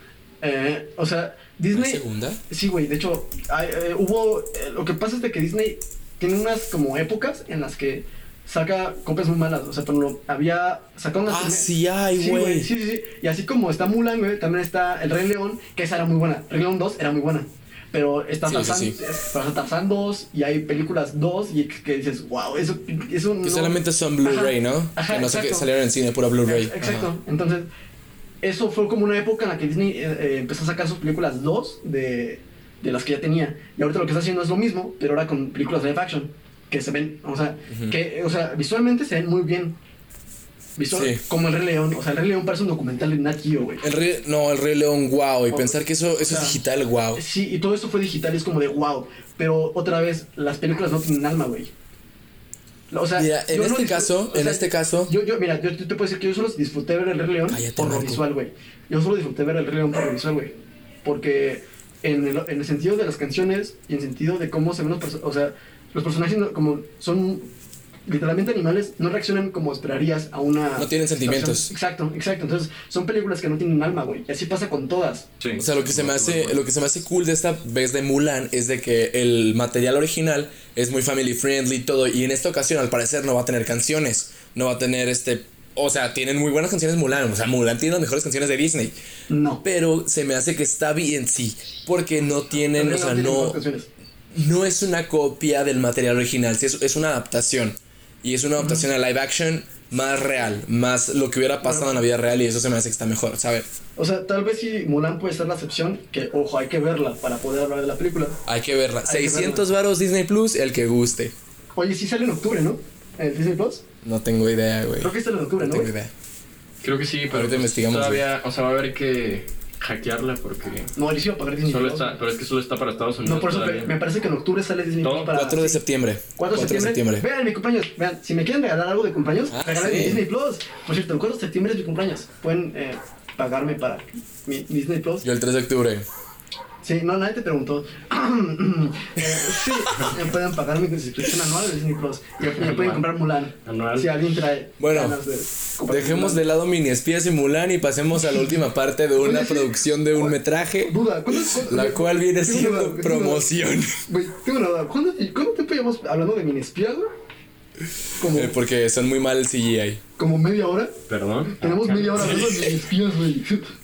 Eh, o sea, ¿La Disney. segunda? Sí, güey, de hecho, hay, eh, hubo. eh, lo que pasa es de que Disney tiene unas como épocas en las que saca copias muy malas. O sea, ejemplo, había. Sacó unas. Ah, primer- sí hay, Sí, güey. Sí, sí, sí. Y así como está Mulan, güey, también está El Rey León, que esa era muy buena. Rey León 2 era muy buena. Pero está Sí, Tarzán, sí, sí. es- Tarzán- Tarzán 2 y hay películas 2 y que, que dices, wow, eso, eso no. Que solamente son Blu-ray, ¿no? ajá, que no sé qué exacto. salieron en cine, pura Blu-ray. Ex- Exacto. Ajá. Entonces, eso fue como una época en la que Disney eh, eh, empezó a sacar sus películas 2 de, de las que ya tenía. Y ahorita lo que está haciendo es lo mismo, pero ahora con películas live action. Que se ven, o sea, Ujú. que, o sea, visualmente se ven muy bien. Visual, Sí. Como el Rey León. O sea, el Rey León parece un documental de Nat Geo, güey. El rey, no, el Rey León, wow. Y pensar que eso, eso sea, es digital, wow. Sí, y todo esto fue digital y es como de wow. Pero otra vez, las películas no tienen alma, güey. O sea, Mira, en no este disfr- caso, o en sea, este caso, Yo, yo, mira, yo, yo te puedo decir que yo solo disfruté ver el Rey León Cállate, por lo visual, güey. Yo solo disfruté ver el Rey León por lo visual, güey. Porque en el, en el sentido de las canciones y en el sentido de cómo se ven los personajes, o sea, los personajes no- como son literalmente animales, no reaccionan como esperarías a una... No tienen sentimientos. Exacto, exacto. Entonces, son películas que no tienen alma, güey. Y así pasa con todas. Sí. O sea, lo que se me hace, lo que se me hace cool de esta vez de Mulan es de que el material original es muy family friendly y todo. Y en esta ocasión, al parecer, no va a tener canciones. No va a tener este. O sea, tienen muy buenas canciones Mulan. O sea, Mulan tiene las mejores canciones de Disney. No. Pero se me hace que está bien, sí. Porque no tienen, o sea, no. No es una copia del material original. Sí, es, es una adaptación. Y es una adaptación a live action más real. Más lo que hubiera pasado en la vida real. Y eso se me hace que está mejor, ¿sabes? O sea, tal vez si Mulan puede ser la excepción, que ojo, hay que verla para poder hablar de la película. Hay que verla. Hay que 600 varos Disney Plus, el que guste. Oye, sí sale en octubre, ¿no? En el Disney Plus. No tengo idea, güey. Creo que sale en octubre, No ¿no? tengo güey? idea. Creo que sí, pero Ahorita pues, investigamos, todavía, o sea, va a haber que hackearla porque No, yo sí iba a pagar Disney solo Plus. está, pero es que solo está para Estados Unidos. No, por eso todavía. me, parece que en octubre sale Disney Plus para... 4 de sí. septiembre. 4 de septiembre. Vean mi cumpleaños. Vean, si me quieren regalar algo de cumpleaños, Ah, regalen sí. Disney Plus. Por cierto, el 4 de septiembre es mi cumpleaños. Pueden eh, pagarme para mi Disney Plus. Yo el 3 de octubre. Sí, no, nadie te preguntó. Eh, sí, me pueden pagar mi suscripción anual de Disney Plus. Y me pueden comprar Mulan. Anual. Si alguien trae Bueno, de Dejemos Mulan. de lado mini espías y Mulan y pasemos a la última parte de una producción de un metraje, Duda, ¿cuándo, cuándo- la cual viene siendo duda, promoción. Güey, tengo una duda. ¿Cuándo, ¿Cuánto tiempo llevamos hablando de mini espías, güey? Como, Eh, Porque son muy mal el CGI. como media hora. Perdón. Tenemos Ah, media hora hablando de mini espías, güey.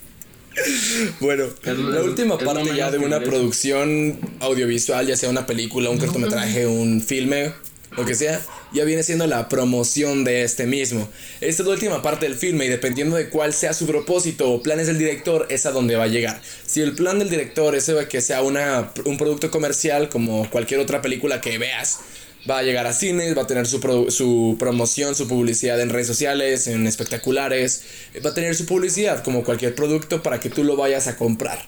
Bueno, la última parte ya de una producción audiovisual, ya sea una película, un cortometraje, un filme, lo que sea, ya viene siendo la promoción de este mismo. Esta es la última parte del filme y dependiendo de cuál sea su propósito o planes del director, es a donde va a llegar. Si el plan del director es que sea una, un producto comercial como cualquier otra película que veas, va a llegar a cines, va a tener su, su promoción, su publicidad en redes sociales, en espectaculares, va a tener su publicidad como cualquier producto para que tú lo vayas a comprar.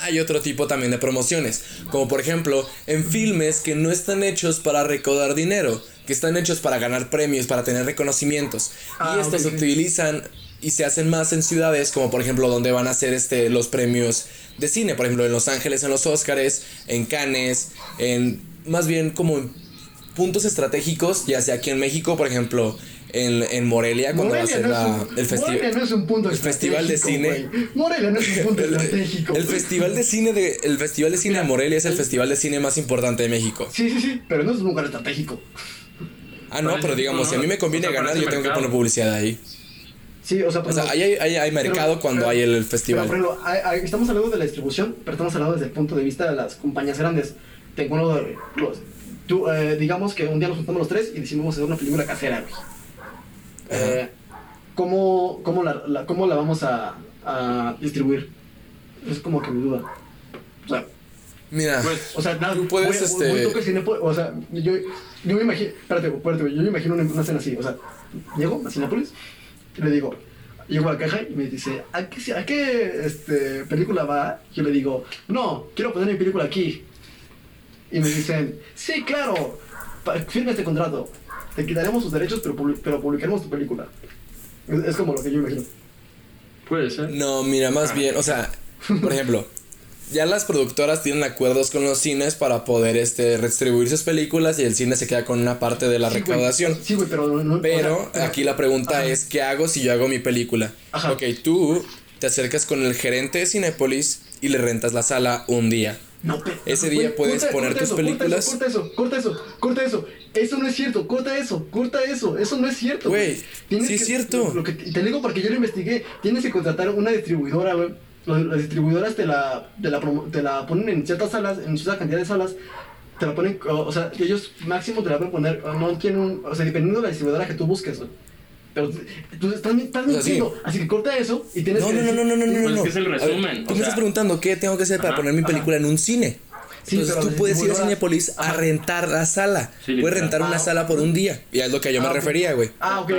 Hay otro tipo también de promociones, como por ejemplo en filmes que no están hechos para recaudar dinero, que están hechos para ganar premios, para tener reconocimientos. y ah, estos se utilizan y se hacen más en ciudades como por ejemplo donde van a ser este, los premios de cine, por ejemplo en Los Ángeles en los Oscars, en Cannes, en más bien como en puntos estratégicos, ya sea aquí en México, por ejemplo, en, en Morelia cuando va a ser la, el, festival no es un punto el festival de cine. Morelia no es un punto estratégico. El, festival de cine de el festival de cine de Morelia es el, festival de cine más importante de México. Sí, sí, sí, pero no es un lugar estratégico. Ah, no, pero digamos, si a mí me conviene ganar, yo tengo que poner publicidad ahí. Sí, o sea, o sea hay, hay, hay, mercado cuando hay el festival. Pero, por ejemplo, estamos hablando de la distribución, pero estamos hablando desde el punto de vista de las compañías grandes. Tengo uno de los, tú, eh, digamos que un día nos juntamos los tres y decimos hacer una película casera, güey. Eh, ¿cómo, cómo, la, ¿Cómo la vamos a, a distribuir? Es como que mi duda. O sea, Mira, pues, o sea, nada, tú puedes, este... o sea, yo, yo me imagino, espérate, espérate, yo me imagino una, una escena así, o sea, llego a Cinepolis y le digo, llego a la caja y me dice, ¿a qué, a qué este, película va? Yo le digo, no, quiero poner mi película aquí. Y me dicen, sí, claro, firme este contrato te quitaremos tus derechos, pero, pero publicaremos tu película. Es, como lo que yo imagino. Puede ser. No, mira, más ah. bien, o sea, por ejemplo, ya las productoras tienen acuerdos con los cines para poder este redistribuir sus películas y el cine se queda con una parte de la recaudación. sí, güey, pero no, Pero aquí la pregunta es ¿qué hago si yo hago mi película? Ajá. Ok, tú te acercas con el gerente de Cinépolis y le rentas la sala un día. No, Ese día puedes poner tus películas. Corta eso, corta eso, corta eso, Eso no es cierto, corta eso, corta eso. Eso no es cierto. Güey, sí es cierto. Lo, que te digo porque yo lo investigué. Tienes que contratar una distribuidora, güey. Las distribuidoras te la, te la, te la ponen en ciertas salas, en cierta cantidad de salas. Te la ponen, o sea, ellos máximo te la pueden poner, no tienen un, o sea, dependiendo de la distribuidora que tú busques, güey. Pero tú estás, estás mintiendo. Así que corta eso y tienes no, que. No, no, no, no, no, no. Pues no. es el resumen. Tú me estás preguntando qué tengo que hacer para poner mi película en un cine. Entonces tú puedes ir a Cinepolis a rentar la sala. puedes rentar una ah, sala por un día. Y es lo que yo me ah, refería, güey. Ah, ok.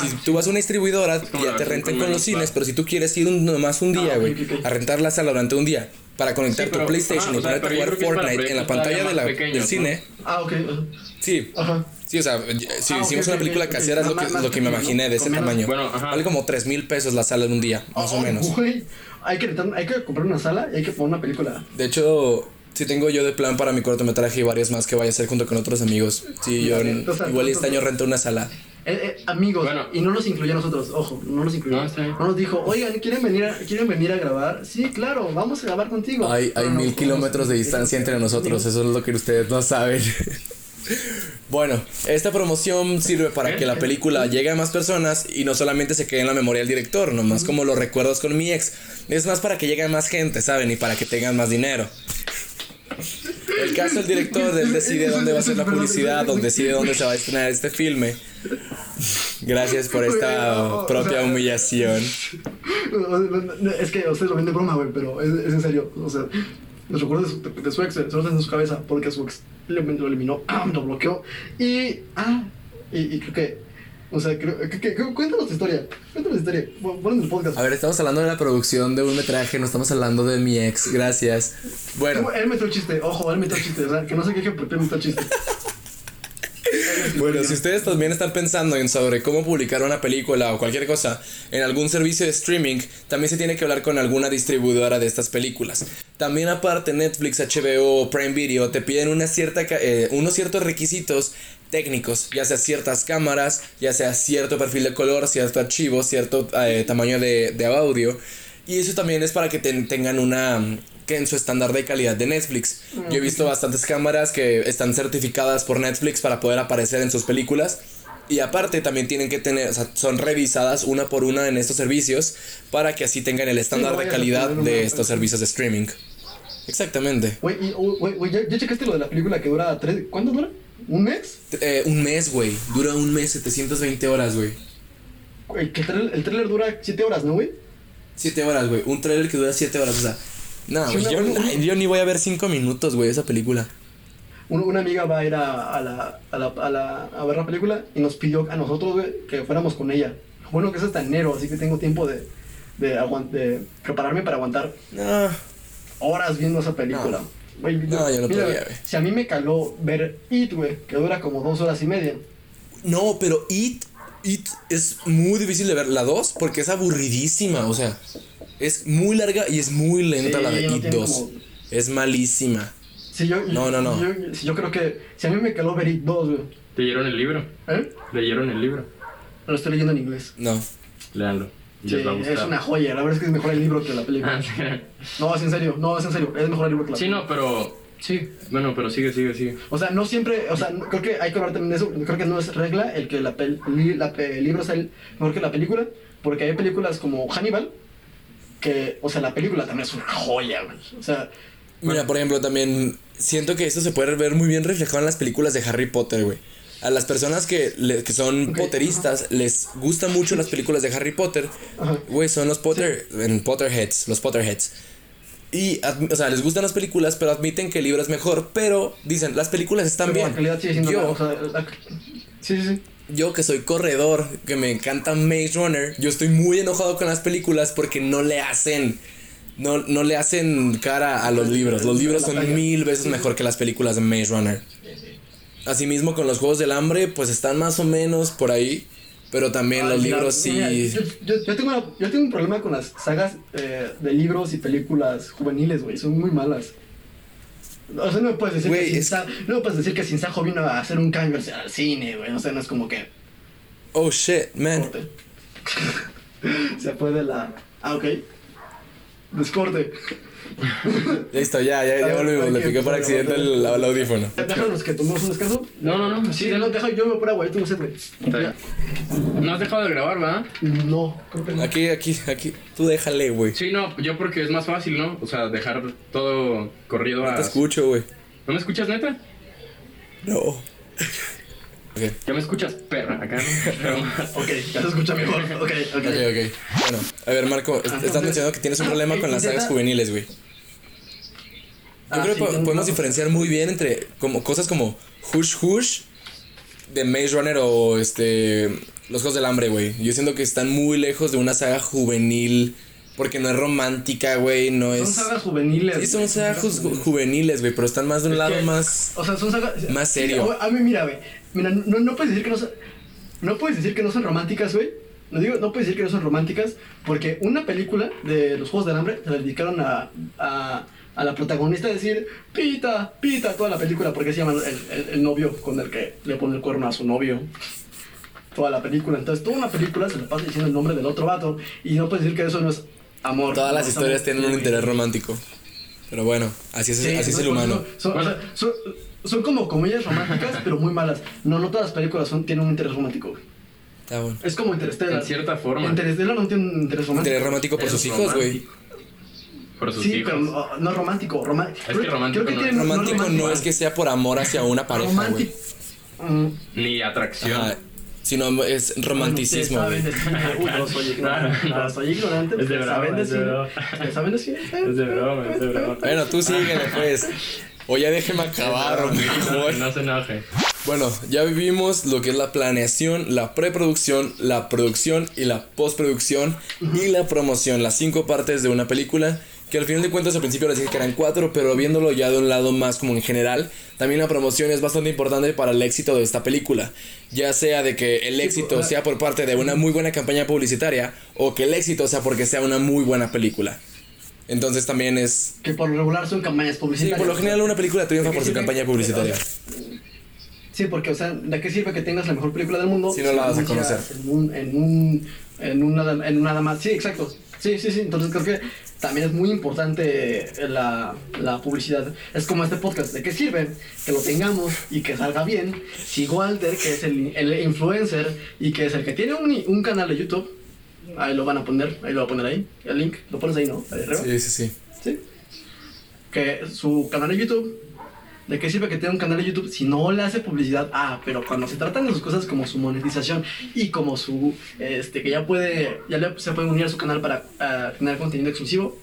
Si tú vas a una distribuidora, ya te rentan con los cines, pero si tú quieres ir un, nomás un día, güey, a rentar la sala durante un día para conectar tu PlayStation y ponerte a jugar Fortnite en la pantalla de la, del cine. Ah, ok. Sí. Ajá. Sí, o sea, si ah, hicimos una película casera es lo que, lo que me imaginé de ese tamaño. Bueno, Vale como 3 mil pesos la sala en un día, más o menos. hay que, hay que comprar una sala y hay que poner una película. De hecho, sí tengo yo de plan para mi cortometraje y varias más que vaya a hacer junto con otros amigos. Sí, yo igual este año rento una sala. Eh, eh, amigos, y no nos incluyó a nosotros, ojo, no nos incluyó. No, nos dijo, oigan, ¿quieren venir, a, ¿quieren venir a grabar? Sí, claro, vamos a grabar contigo. Hay, hay mil kilómetros de distancia entre nosotros, eso es lo que ustedes no saben. Bueno, esta promoción sirve para que la película llegue a más personas y no solamente se quede en la memoria del director, nomás como los recuerdos con mi ex. Es más para que llegue a más gente, ¿saben? Y para que tengan más dinero. El caso del director, él decide dónde va a ser la publicidad, donde decide dónde se va a estrenar este filme. Gracias por esta propia humillación. Es que usted lo vende broma, güey, pero es, en serio. O sea, los recuerdos de, su ex se los en su cabeza porque su ex lo eliminó, lo bloqueó. Y, ah, y, y creo que o sea, creo, que, cuéntanos tu historia. Cuéntanos tu historia. Ponen el podcast. A ver, estamos hablando de la producción de un metraje, no estamos hablando de mi ex. Gracias. Bueno. Él metió el chiste. Ojo, él metió el chiste. O sea, que no se queje porque él metió el chiste. Bueno, si ustedes también están pensando en sobre cómo publicar una película o cualquier cosa en algún servicio de streaming, también se tiene que hablar con alguna distribuidora de estas películas. También aparte Netflix, HBO o Prime Video te piden una cierta, eh, unos ciertos requisitos técnicos, ya sea ciertas cámaras, ya sea cierto perfil de color, cierto archivo, cierto eh, tamaño de, de, audio. Y eso también es para que tengan una que en su estándar de calidad de Netflix. Yo he visto bastantes cámaras que están certificadas por Netflix para poder aparecer en sus películas. Y aparte también tienen que tener, o sea, son revisadas una por una en estos servicios para que así tengan el estándar de calidad de estos servicios de streaming. Exactamente. Güey, ¿ya, checaste lo de la película que dura tres... ¿Cuánto dura? ¿Un mes? Eh, un mes, güey. Dura un mes, 720 horas, güey. El trailer, el trailer dura 7 horas, ¿no, güey? 7 horas, güey. Un trailer que dura 7 horas, o sea. No, Sí, güey. una- Yo, una- ni voy a ver 5 minutos, güey, esa película. Un- una amiga va a ir a, a la, a, la, a, la- a ver la película y nos pidió a nosotros, güey, que fuéramos con ella. Bueno, que es hasta enero, así que tengo tiempo de, de, de prepararme para aguantar No. horas viendo esa película. Güey, No, yo no mira, podría, güey. Si a mí me caló ver It, güey, que dura como dos horas y media. No, pero It, It es muy difícil de ver. La 2, porque es aburridísima, o sea. Es muy larga y es muy lenta Sí, la de no It tiene 2. como- Es malísima. Sí, yo, No, no, no. Yo, creo que si a mí me caló ver It 2, güey, ¿Leyeron el libro? ¿eh? ¿Leyeron el libro? Lo estoy leyendo en inglés. No. Léanlo. Y Sí, les va a gustar. es una joya. La verdad es que es mejor el libro que la película. Ah. No, es en serio, no, es en serio. Es mejor el libro que la Sí, no, pero. Sí, bueno, pero sigue, sigue, sigue. O sea, no siempre, o sea, creo que hay que hablar también de eso. Creo que no es regla el que la pel- li- la pe- el libro sea el mejor que la película, porque hay películas como Hannibal, que, o sea, la película también es una joya, güey. O sea, Mira, por ejemplo, también siento que esto se puede ver muy bien reflejado en las películas de Harry Potter, güey. A las personas que, le- que son Ok, potteristas les gustan mucho las películas de Harry Potter. Güey, son los Potter, en Potterheads, los Potterheads. Y, o sea, les gustan las películas, pero admiten que el libro es mejor. Pero dicen, las películas están pero bien. la calidad sigue siendo yo, la- o sea, la- sí, sí, sí. yo que soy corredor, que me encanta Maze Runner, yo estoy muy enojado con las películas porque no le hacen. No, no le hacen cara a los libros. Los libros son mil veces mejor que las películas de Maze Runner. Asimismo, con los Juegos del Hambre, pues están más o menos por ahí. Pero también los mira, libros mira, sí. Yo, yo- yo tengo una- yo tengo un problema con las sagas eh, de libros y películas juveniles, güey. Son muy malas. O sea, no me puedes decir, que, sin es- Sa- no me puedes decir que Sin Sajo vino a hacer un cambio al cine, güey. O sea, no es como que. Oh shit, man. Se fue de la. Ah, ok. Descorte. Listo, ya, ya, ya volvimos. Le piqué por accidente el, el audífono. Déjanos que tomemos un descanso. No, no, no. Sí, no, deja, yo me voy por agua, yo tengo sed, güey. No has dejado de grabar, ¿verdad? No, creo que no. Aquí, aquí, aquí. Tú déjale, güey. Sí, no, yo porque es más fácil, ¿no? O sea, dejar todo corrido No a. te escucho, güey. ¿No me escuchas, neta? No. Ya me escuchas, perra, acá. Ok, ya se escucha mejor. Ok, ok. ok, ok. Bueno, a ver, Marco, est- estás mencionando que tienes un Ah, problema con las sagas juveniles, güey. Yo Ah, creo sí, que po- podemos diferenciar muy bien entre como cosas como Hush Hush de Maze Runner o este Los Juegos del Hambre, güey. Yo siento que están muy lejos de una saga juvenil porque no es romántica, güey, no Son es sagas juveniles. Sí, son sagas ju- juveniles, güey, pero están más de un Es lado que- más O sea, son sagas. Más serio. A mí, mira, güey. Mira, no, no puedes decir que no son. No puedes decir que no son románticas, güey. No digo, no puedes decir que no son románticas. Porque una película de los Juegos del Hambre se la dedicaron a. a a la protagonista decir, pita, pita, toda la película, porque se llama el, el- el novio con el que le pone el cuerno a su novio. Toda la película. Entonces, toda una película se le pasa diciendo el nombre del otro vato. Y no puedes decir que eso no es amor. Todas no las historias amor. tienen un interés romántico. Pero bueno, así es, Sí, así es el humano. Son- son como comedias románticas, pero muy malas. No, no todas las películas son, tienen un interés romántico. güey. Está bueno. Es como Interstellar. En cierta forma. Interstellar no tiene un interés romántico. Interés romántico por Es sus hijos, güey. romántico. Por sus Sí, hijos. pero no, no es romántico. roma- Es que romántico no es. tiene- Romántico no es que sea por amor hacia una pareja, güey. Romántico. Mm, Ni atracción. Ajá, Sino es romanticismo, güey. saben de. Uy, no soy ignorante. No, no. No, soy ignorante. Es de broma, saben de es de broma. Es de broma, es de broma. Bueno, tú síguele, pues. O ya déjeme acabar. No se enoje. Bueno, ya vivimos lo que es la planeación, la preproducción, la producción y la postproducción y la promoción, las cinco partes de una película. Que al final de cuentas al principio les dije que eran cuatro, pero viéndolo ya de un lado más como en general, también la promoción es bastante importante para el éxito de esta película. Ya sea de que el éxito sea por parte de una muy buena campaña publicitaria o que el éxito sea porque sea una muy buena película. Entonces también es... Que por lo regular son campañas Sí, publicitarias. por lo general una película triunfa por su sirve? campaña publicitaria. Sí, porque, o sea, ¿de qué sirve que tengas la mejor película del mundo? Si no la vas a conocer. En un, en un, en un nada, en un nada más. Sí, exacto. Sí, sí, sí. Entonces creo que también es muy importante la, la publicidad. Es como este podcast. ¿De qué sirve que lo tengamos y que salga bien? Si Walter, que es el, el influencer y que es el que tiene un, un canal de YouTube, ahí lo van a poner, ahí lo voy a poner ahí, el link, lo pones ahí, ¿no? Ahí arriba. Sí, sí, sí. Sí. Que su canal de YouTube ¿De qué sirve que tenga un canal de YouTube si no le hace publicidad? Ah, pero cuando se tratan de sus cosas como su monetización y como su, este, que ya puede, ya le- se puede unir a su canal para generar contenido exclusivo,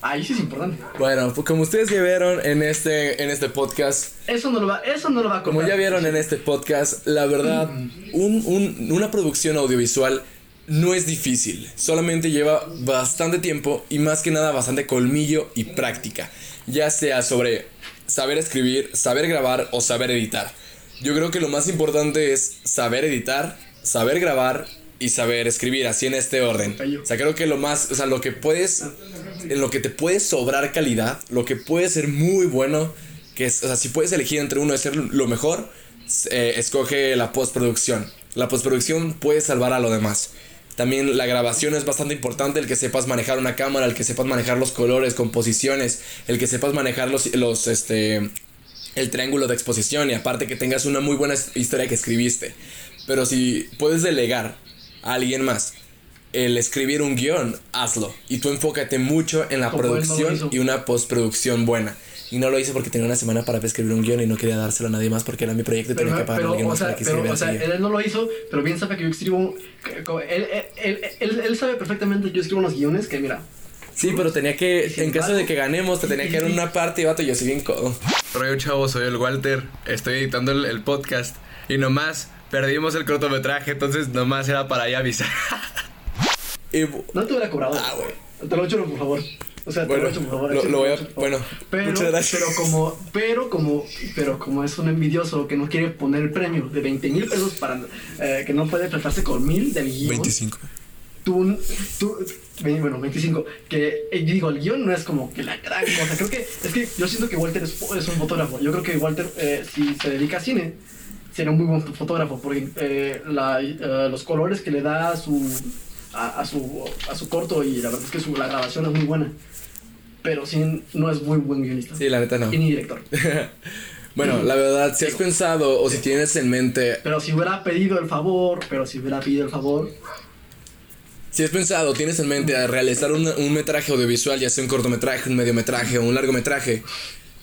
ahí sí es importante. Bueno, pues como ustedes ya vieron en este, en este podcast, Eso no lo va, eso no lo va a como comprar. ya vieron en este podcast, la verdad, un- un- una producción audiovisual no es difícil. Solamente lleva bastante tiempo y más que nada bastante colmillo y práctica. Ya sea sobre saber escribir, saber grabar o saber editar. Yo creo que lo más importante es saber editar, saber grabar y saber escribir, así en este orden. O sea, creo que lo más, o sea, lo que puedes, en lo que te puede sobrar calidad, lo que puede ser muy bueno, que es, o sea, si puedes elegir entre uno de ser lo mejor, eh, escoge la postproducción. La postproducción puede salvar a lo demás. También la grabación es bastante importante, el que sepas manejar una cámara, el que sepas manejar los colores, composiciones, el que sepas manejar los, los este, el triángulo de exposición y aparte que tengas una muy buena historia que escribiste. Pero si puedes delegar a alguien más el escribir un guion, hazlo. Y tú enfócate mucho en la Como producción y una postproducción buena. Y no lo hice porque tenía una semana para escribir un guion y no quería dárselo a nadie más porque era mi proyecto y tenía que Pero, pagar a pero, alguien más sea, para que pero, escribiera. o sea, él no lo hizo, pero bien sabe que yo escribo. Él, él, él, él- él sabe perfectamente que yo escribo unos guiones que, mira, Sí, pero tenía que, en caso de que ganemos, te tenía que dar una parte y vato, yo soy bien codo. Rollo chavo, soy el Walter, estoy editando el, el podcast y nomás perdimos el cortometraje, entonces nomás era para ahí avisar. Y, no te hubiera cobrado. Ah, güey. Te lo echo, por favor. O sea, Bueno, te por favor. lo- lo voy a- bueno, favor. pero, muchas gracias. Pero como, pero como, pero como es un envidioso que no quiere poner el premio de 20 mil pesos para eh, que no puede prestarse con mil del guion. 25. Tú, tú, bueno, 25. Que eh, yo digo, el guion no es como que la gran cosa. Creo que, es que yo siento que Walter es, un fotógrafo. Yo creo que Walter, eh, si se dedica a cine, sería un muy buen fotógrafo. Porque eh, la, eh, los colores que le da a su, a, a su, a su corto y la verdad es que su, la grabación es muy buena. Pero sí, no es muy buen guionista. Sí, la neta no. Y ni director. Bueno, la verdad, si has pensado o si tienes en mente, Pero si hubiera pedido el favor, pero si hubiera pedido el favor, si has pensado, tienes en mente a realizar un, un metraje audiovisual, ya sea un cortometraje, un mediometraje o un largometraje,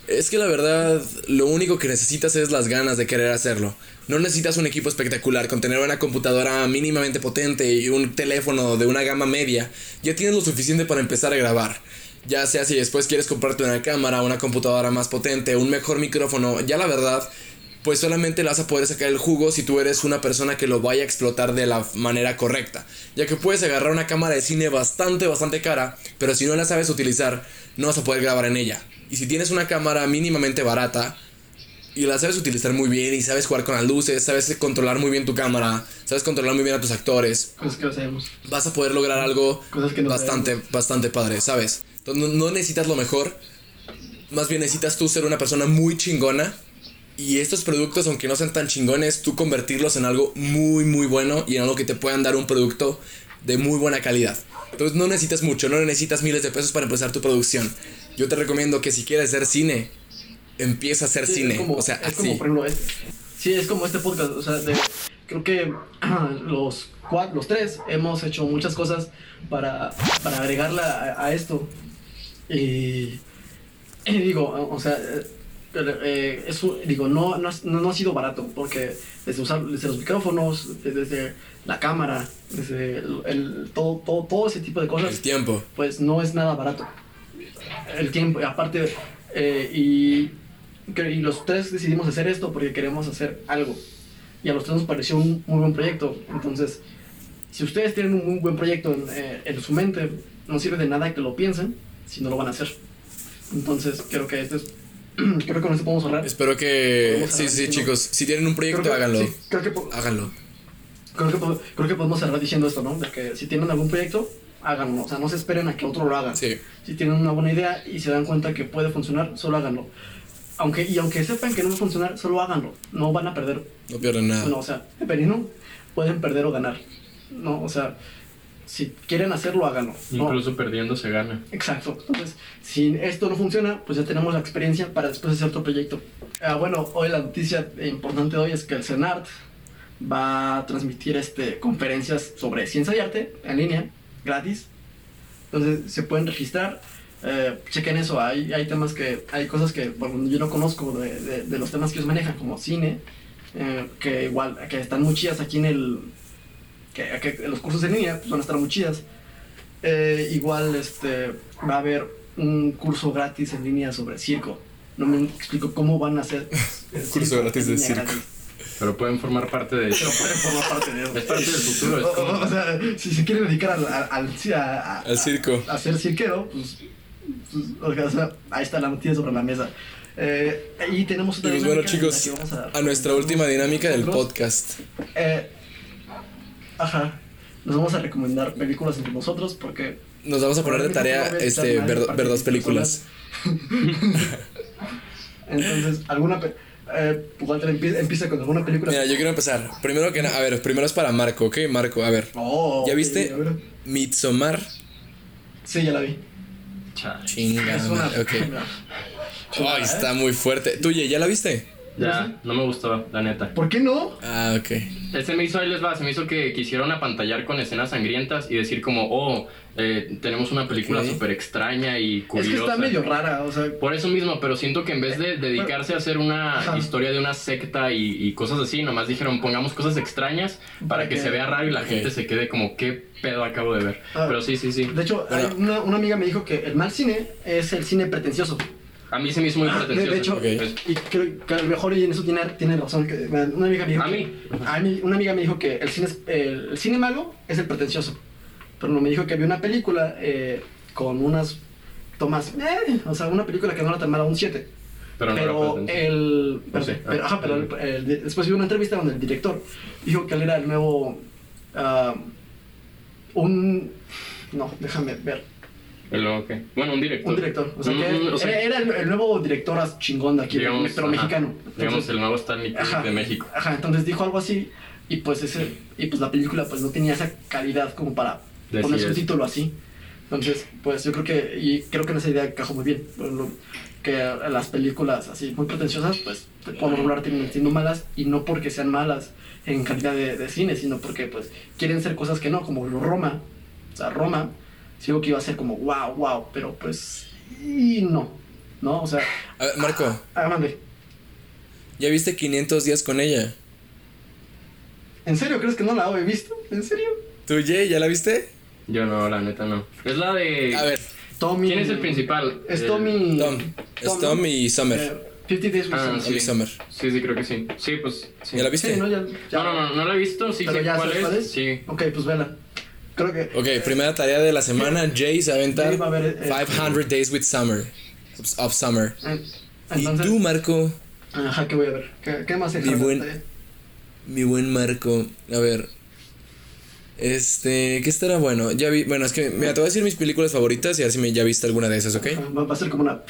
es que la verdad, lo único que necesitas es las ganas de querer hacerlo. No necesitas un equipo espectacular, con tener una computadora mínimamente potente y un teléfono de una gama media, ya tienes lo suficiente para empezar a grabar. Ya sea si después quieres comprarte una cámara, una computadora más potente, un mejor micrófono, ya la verdad, pues solamente le vas a poder sacar el jugo si tú eres una persona que lo vaya a explotar de la manera correcta. Ya que puedes agarrar una cámara de cine bastante, bastante cara, pero si no la sabes utilizar, no vas a poder grabar en ella. Y si tienes una cámara mínimamente barata y la sabes utilizar muy bien y sabes jugar con las luces, sabes controlar muy bien tu cámara, sabes controlar muy bien a tus actores, cosas que no sabemos. vas a poder lograr algo Cosas que no bastante, bastante padre, ¿sabes? Entonces no, no necesitas lo mejor, más bien necesitas tú ser una persona muy chingona y estos productos, aunque no sean tan chingones, tú convertirlos en algo muy, muy bueno y en algo que te puedan dar un producto de muy buena calidad. Entonces no necesitas mucho, no necesitas miles de pesos para empezar tu producción. Yo te recomiendo que si quieres hacer cine, empieza a hacer Sí, cine. Es como, o sea, es así. como, por ejemplo, este. Sí, es como este podcast. O sea, de- creo que los, cuatro, los tres hemos hecho muchas cosas para, para agregarle a, a esto. Y, y digo, o sea, eh, eh, eso, digo, no, no, no ha sido barato, porque desde, usar, desde los micrófonos, desde la cámara, desde el, el- todo, todo, todo ese tipo de cosas El tiempo. pues no es nada barato. El tiempo, aparte, eh, y, y los tres decidimos hacer esto porque queremos hacer algo. Y a los tres nos pareció un muy buen proyecto. Entonces, si ustedes tienen un muy buen proyecto en, eh, en su mente, no sirve de nada que lo piensen si no lo van a hacer. Entonces, creo que esto es. creo que con esto podemos hablar. Espero que... Sí, sí, chicos. Si tienen un proyecto, Creo que- háganlo. sí, creo que Háganlo. Creo que, creo que podemos cerrar diciendo esto, ¿no? De que si tienen algún proyecto, háganlo. O sea, no se esperen a que otro lo haga. Sí. Si tienen una buena idea y se dan cuenta que puede funcionar, solo háganlo. Aunque, y aunque sepan que no va a funcionar, solo háganlo. No van a perder. No pierden nada. No, o sea, dependiendo, pueden perder o ganar. No, o sea, si quieren hacerlo, háganlo. No, Incluso perdiendo se gana. Exacto. Entonces, si esto no funciona, pues ya tenemos la experiencia para después hacer otro proyecto. Ah, bueno, hoy la noticia importante de hoy es que el CENART va a transmitir este, conferencias sobre ciencia y arte en línea, gratis. Entonces, se pueden registrar. eh, chequen eso, hay, hay temas que, hay cosas que bueno, yo no conozco de, de, de los temas que ellos manejan, como cine, eh, que igual, que están muy chidas aquí en el, que, que los cursos en línea pues, van a estar muy chidas. Eh, igual este, va a haber un curso gratis en línea sobre circo. No me explico cómo van a hacer. el Curso gratis de circo. gratis. Pero pueden formar parte de Pero pueden formar parte de eso. Es parte del futuro. Es O, como- o- sea, si se quiere dedicar al, al, al, sí, a, a- Al circo. a, a ser cirquero, pues, pues, o sea, ahí está la noticia sobre la mesa. Eh, y tenemos Y otra pues bueno chicos, que vamos a nuestra última dinámica del podcast. Eh, ajá. Nos vamos a recomendar películas entre nosotros porque Nos vamos a poner de tarea este, a ver, dos películas. entonces alguna pe- eh, Walter empieza con alguna película. Mira, yo quiero empezar. Primero que nada, a ver, primero es para Marco, ¿ok? Marco, a ver. Oh, ¿Ya viste? Midsommar. Sí, ya la vi. Chale. Chinga, Es una. Chula, ¿eh? está muy fuerte. Tuye, ¿ya la viste? Ya, no me gustó, la neta. ¿Por qué no? Ah, ok. Ese me hizo, ahí les va, se me hizo que quisieron apantallar con escenas sangrientas y decir como, oh, eh, tenemos una película Ok. súper extraña y Es curiosa. que está medio rara, o sea. Por eso mismo, pero siento que en vez de dedicarse a hacer una Ajá. historia de una secta y, y cosas así, nomás dijeron pongamos cosas extrañas para que que- se vea raro y la gente se quede como, ¿qué pedo acabo de ver? Ah. Pero sí, sí, sí. De hecho, hay Bueno. una, una amiga me dijo que el mal cine es el cine pretencioso. A mí se me hizo muy Ah, pretencioso. de hecho, Y creo que a lo mejor y en eso tiene, tiene razón. Que, una amiga me dijo. ¿A que- mí? a mí- Una amiga me dijo que el cine, es- el, el cine malo es el pretencioso. Pero no me dijo que había una película eh, con unas tomas. eh, o sea, una película que no era tan mala, un 7. pero no Pero el. Pero, sí. pero- ajá, pero el- el- después vi una entrevista donde el director dijo que él era el nuevo. ah, un. No, déjame ver. Nuevo, ¿qué? Bueno, un director. Un director. O sea, que Mm, o sea, era, era el, nuevo director chingón de aquí, digamos, pero ajá, mexicano. Digamos, el nuevo Stanley Ajá. de México. Ajá, entonces dijo algo así y pues ese y pues la película pues no tenía esa calidad como para Decir un eso. título así. Entonces, pues yo creo que y creo que en esa idea encajó muy bien. Ejemplo, que las películas así muy pretenciosas pues por lo regular terminan siendo malas y no porque sean malas en calidad de, de cine, sino porque pues quieren ser cosas que no, como lo Roma. O sea, Roma, sí digo que iba a ser como wow, wow, pero pues y no. ¿No? O sea, A ver, Marco, ah, mande. ¿ya viste 500 días con ella? ¿En serio crees que no la he visto? ¿En serio? ¿Tuye, ya la viste? Yo no, la neta no. Es la de. A ver, Tommy. ¿Quién es el principal? Es Tommy. Tom. Es Tom y Summer. Eh, 50 Days with Ah, Summer. Tom y Summer. Sí, sí, creo que sí. Sí, pues. Sí. ¿Ya la viste? Sí, no, ya, ya. No, no, no, no la he visto, sí Pero sé ya cuál sabes es. cuál es. Sí. Ok, pues vela. Creo que. Ok, primera tarea de la semana, Jay se aventa Jay va a ver, eh, 500 Days with Summer. Of Summer. eh, Y tú, Marco, Ajá, ¿qué voy a ver? ¿Qué, qué más hay? Mi buen- mi buen Marco, a ver. Este, ¿qué estará bueno? Ya vi, bueno, es que, mira, te voy a decir mis películas favoritas y a ver si me, ya viste alguna de esas, ¿ok? Va, va a ser como una.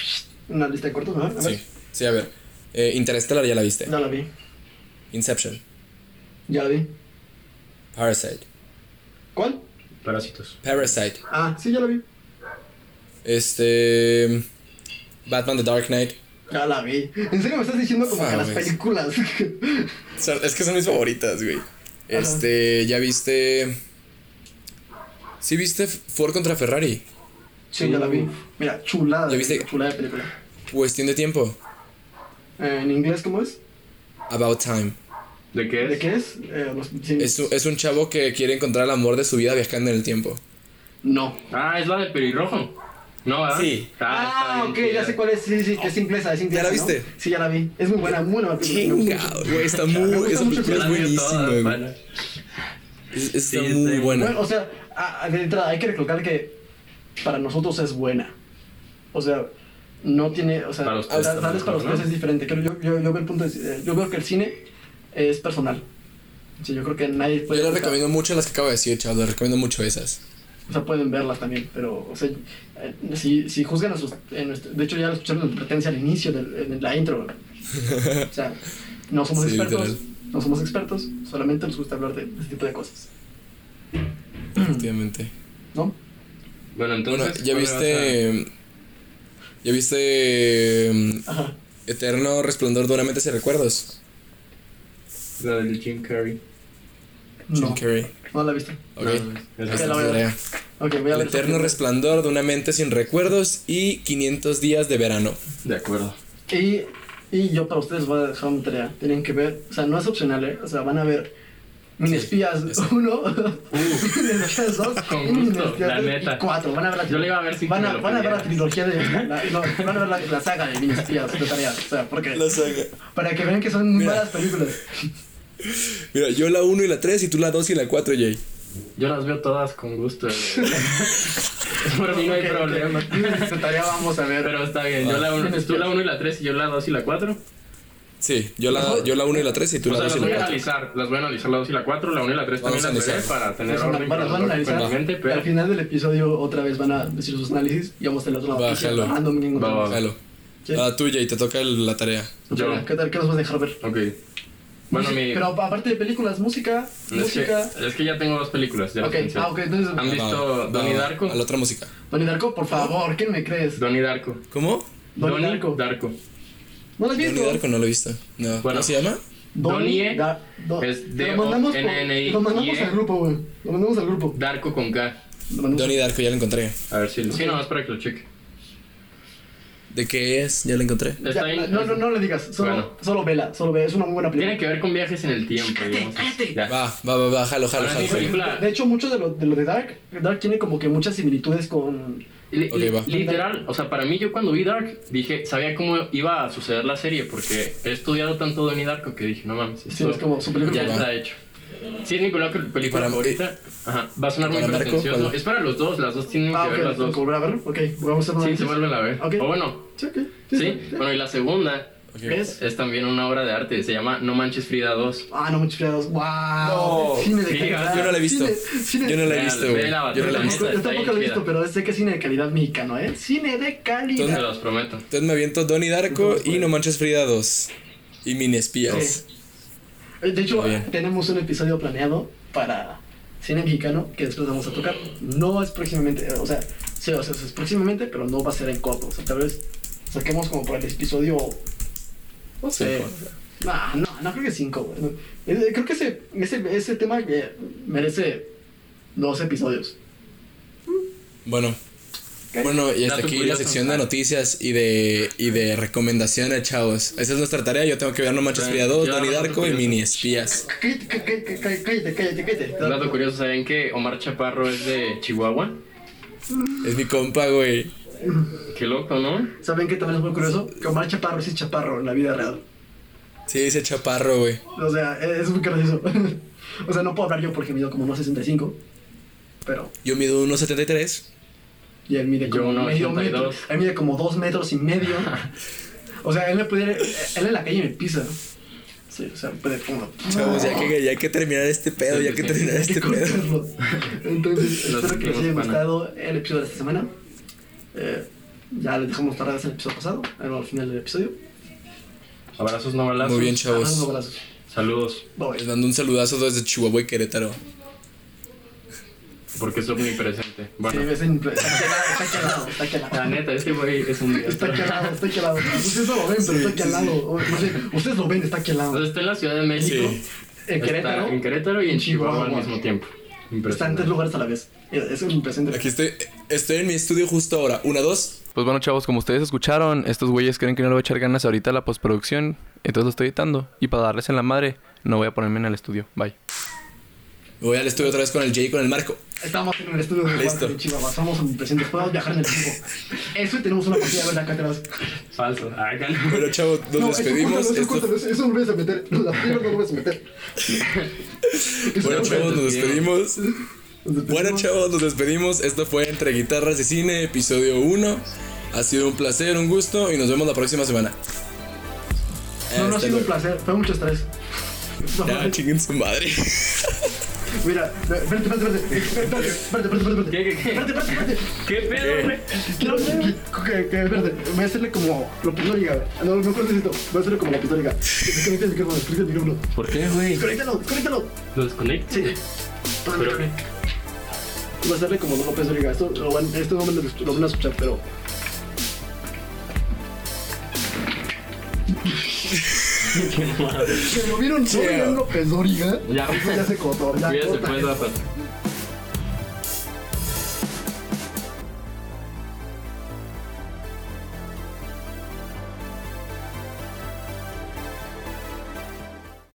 Una lista de cortos, ¿no? A ver. Sí, sí, a ver. Eh, Interstellar ya la viste. Ya la vi. Inception, Ya la vi. Parasite, ¿Cuál? Parásitos. Parasite, Ah, sí, ya la vi. este, Batman The Dark Knight. Ya la vi. ¿En serio me estás diciendo como que las películas? O sea, es que son mis favoritas, güey. Este, ya viste. ¿Sí viste Ford contra Ferrari? sí, ya la vi. Mira, chulada. ¿Ya viste? Chulada de película. Cuestión de tiempo. Eh, ¿En inglés cómo es? About Time. ¿De qué es? ¿De qué es? Eh, los- sí. Es, un- es un chavo que quiere encontrar el amor de su vida viajando en el tiempo. No. Ah, es la del pelirrojo. No, ¿verdad? Sí. Ah, está ok, bien ya sé cuál es. Sí, sí, que es inglesa, es inglesa. la ¿no? viste? Sí, ya la vi. Es muy buena, muy buena. película. Me gusta Chinga, mucho. güey, está muy. Esa película es Ya la buenísima, güey. Está Sí, muy buena. Bueno, o sea, a- a- de entrada hay que recalcar que para nosotros es buena. O sea, no tiene, o sea, Para ustedes tal, tal vez para ustedes ¿no? es diferente. Creo yo, yo, yo veo el punto de- eh, yo veo que el cine es personal. Sí, yo creo que nadie puede. Yo les recomiendo mucho las que acabo de decir, chavos. Les recomiendo mucho esas. O sea, pueden verlas también, pero, o sea, eh, si, si juzgan a sus... en nuestro- de hecho, ya lo escucharon en advertencia al inicio, en la intro. O sea, no somos Sí, expertos, literal. no somos expertos, solamente nos gusta hablar de ese tipo de cosas, Efectivamente. ¿no? Bueno, entonces. Bueno, ¿ya ¿cuál vas viste. ¿Ya viste. Ajá. Eterno resplandor de una mente sin recuerdos? La del Jim Carrey. Jim No, Carrey. no la he visto. Ok. No, es Ahí la- la tu voy a El ver. eterno resplandor de una mente sin recuerdos y 500 días de verano. De acuerdo. Y, y yo para ustedes voy a dejar una tarea. Tienen que ver, o sea, no es opcional, ¿eh? O sea, van a ver Mini Espías eso. 1, Mini Espías 2 Con y Mini Espías la 3 neta. y 4. Van a ver la Yo le iba a ver si van a, van a ver la trilogía de. La, no, van a ver la, la saga de Mini Espías de tarea. O sea, porque. saga. Para que vean que son Mira. malas películas. Mira, yo la 1 y la 3 y tú la 2 y la 4, Jay. Yo las veo todas con gusto. Por mí no hay problema. Tarea vamos a ver. Pero está bien. Yo Ah. la uno, tú la 1 y la 3 y yo la 2 y la 4. Sí, yo la, yo la 1 y la 3 y tú O la sea, 2 las y voy la a 4. analizar. Las voy a analizar la 2 y la 4. La 1 y la 3 también a las veré para tener a- orden a- van a analizar. cronológicamente, Al pero... final del episodio otra vez van a decir sus análisis y vamos a tener otra Va, noticia jalo. random que encontramos. Va, va. Jalo. Sí. A la tuya y te toca el- la tarea. Yo. ¿Qué tal? ¿Qué nos vas a dejar ver? Ok. Bueno, mi... Pero aparte de películas, música, Es que, música. es que ya tengo dos películas. Ya ah, ok, entonces. ¿Han visto va, Donnie Darko? A la otra música. Donnie Darko, por favor, ¿quién me crees? Donnie Darko. ¿Cómo? Donnie Darko. Darko. ¿No lo has visto? Donnie Darko no lo he visto. No. Bueno. ¿Cómo se llama? Donnie Donnie Da- Do- es Lo mandamos, por- D-O-N-N-I-E. lo mandamos al grupo, güey. Lo mandamos al grupo. Darko con K. Lo Donnie Darko, ya la encontré. A ver si... Sí, no, es para que lo cheque. ¿De qué es? Ya la encontré. Ya, no, no, no le digas, solo, Bueno. solo vela, solo vela, es una muy buena película. Tiene que ver con viajes en el tiempo, digamos. Va, va, va, va, jalo, jalo, jalo. De hecho, mucho de lo, de lo de Dark, Dark tiene como que muchas similitudes con... Va. Literal, o sea, para mí yo cuando vi Dark dije, sabía cómo iba a suceder la serie porque he estudiado tanto Donnie Darko que dije, no mames, Sí, esto es como su película. ya Va. está hecho. Sí, es mi película, para- favorita. Ajá, va a sonar muy para Marco, pretencioso. ¿cuál? Es para los dos, las dos tienen Ah, que ok, ver las dos. que volver a verlo. Ok, vamos a una Sí, se vuelven a ver. Ok. O bueno, Sí, ok. sí. Bueno, y la segunda. ¿Ves? es también una obra de arte, se llama No Manches Frida 2. Ah, no, muchos fregados. ¡Wow! No. Cine de Sí, calidad. yo no la he visto. Cine, cine. Yo no la he visto, güey. vela, Yo no la he visto. Yo tampoco lo he visto, pero sé que es cine de calidad mexicano, ¿eh? Cine de Se calidad. los prometo. Entonces me aviento Donnie Darko y No Manches Frida 2. Y Mini Espías. Eh, De hecho, tenemos un episodio planeado para cine mexicano que después vamos a tocar. No es próximamente, eh, o sea, sí, o sea, es próximamente, pero no va a ser en corto. O sea, tal vez saquemos como para el episodio. No sé. No, no, no creo que cinco, güey. Eh, Creo que ese, ese, ese tema eh, merece dos episodios. Bueno. Bueno, y hasta Dato aquí la sección de noticias y de, y de recomendaciones, chavos. Esa es nuestra tarea. Yo tengo que ver No Manches Frida 2, Yo, Donnie Darko y. Mini Espías. Cállate, cállate, dato curioso, ¿saben que Omar Chaparro es de Chihuahua? Es mi compa, güey. Qué loco, ¿no? ¿Saben qué también es muy curioso? Que Omar Chaparro sí es chaparro en la vida real. Sí, ese chaparro, güey. O sea, es muy gracioso. o sea, no puedo hablar yo porque mido como 1.65. Pero. Yo mido 1.73. Y él mide Yo como medio 1.82. metro. Él mide como 2 metros y medio. o sea, él me pudiera. Él en la calle me pisa. Sí, o sea, puede como. Chavos, ya que, ya hay que terminar este pedo, ya hay que terminar Hay que este pedo. Entonces, Lo espero que les haya gustado el episodio de esta semana. Eh, ya les dejamos tardadas el episodio pasado, pero al final del episodio. Abrazos, no balazos. Muy bien, Abrazos, chavos. abrazos. Saludos, Bye. Les mando un saludazo desde Chihuahua y Querétaro. Porque es omnipresente. Bueno, Sí, es en- está al- está la neta, este güey es un Está aquí al lado, está aquí al lado. Ustedes no lo ven, pero está aquí al lado. O, no sé, ustedes lo ven, está aquí al lado. Entonces está en la Ciudad de México. Sí. En está Querétaro, en Querétaro y en Chihuahua, al mismo tiempo. está en Impresionante. tres lugares a la vez. Es un presente. Aquí estoy, estoy en mi estudio justo ahora. Una, dos. Pues bueno, chavos, como ustedes escucharon, estos güeyes creen que no le voy a echar ganas ahorita a la postproducción. Entonces lo estoy editando. Y para darles en la madre, no voy a ponerme en el estudio. Bye. Me voy al estudio otra vez con el Jay y con el Marco. Estamos en el estudio de Listo. Walter en Chihuahua. Somos omnipresentes. Podemos viajar en el tiempo. Eso y tenemos una partida de ver acá atrás. Falso. Acá no. Bueno, chavos, nos No, despedimos. Eso, Esto- córtalo, eso, no lo vas a meter. La primera no lo vas a meter. Bueno, chavos, nos despedimos. Nos Bueno, chavos, nos despedimos. Esto fue Entre Guitarras y Cine, episodio 1. Ha sido un placer, un gusto y nos vemos la próxima semana. No, no ha sido un placer. Fue mucho estrés. No, Ya, chinguen su madre. Mira, espérate, espérate, espérate. Espérate, espérate. ¿Qué, qué, qué? Espérate, espérate. ¿Qué pedo, güey? Quiero que, espérate, voy a hacerle como lo pistoliga. No, no cortes esto. Voy a hacerle como la pistoliga. Desconecta el micrófono, desconecta el micrófono. ¿Por qué, güey? Desconéctalo, desconéctalo. ¿Lo desconecto? Sí. ¿Pero? Voy a hacerle como lo pistoliga. Esto, lo van, no lo, lo van a escuchar, pero. ¿Que lo vieron? ¿No Yeah. vieron López Dóriga? Ya. Eso ya se pues. Rafa.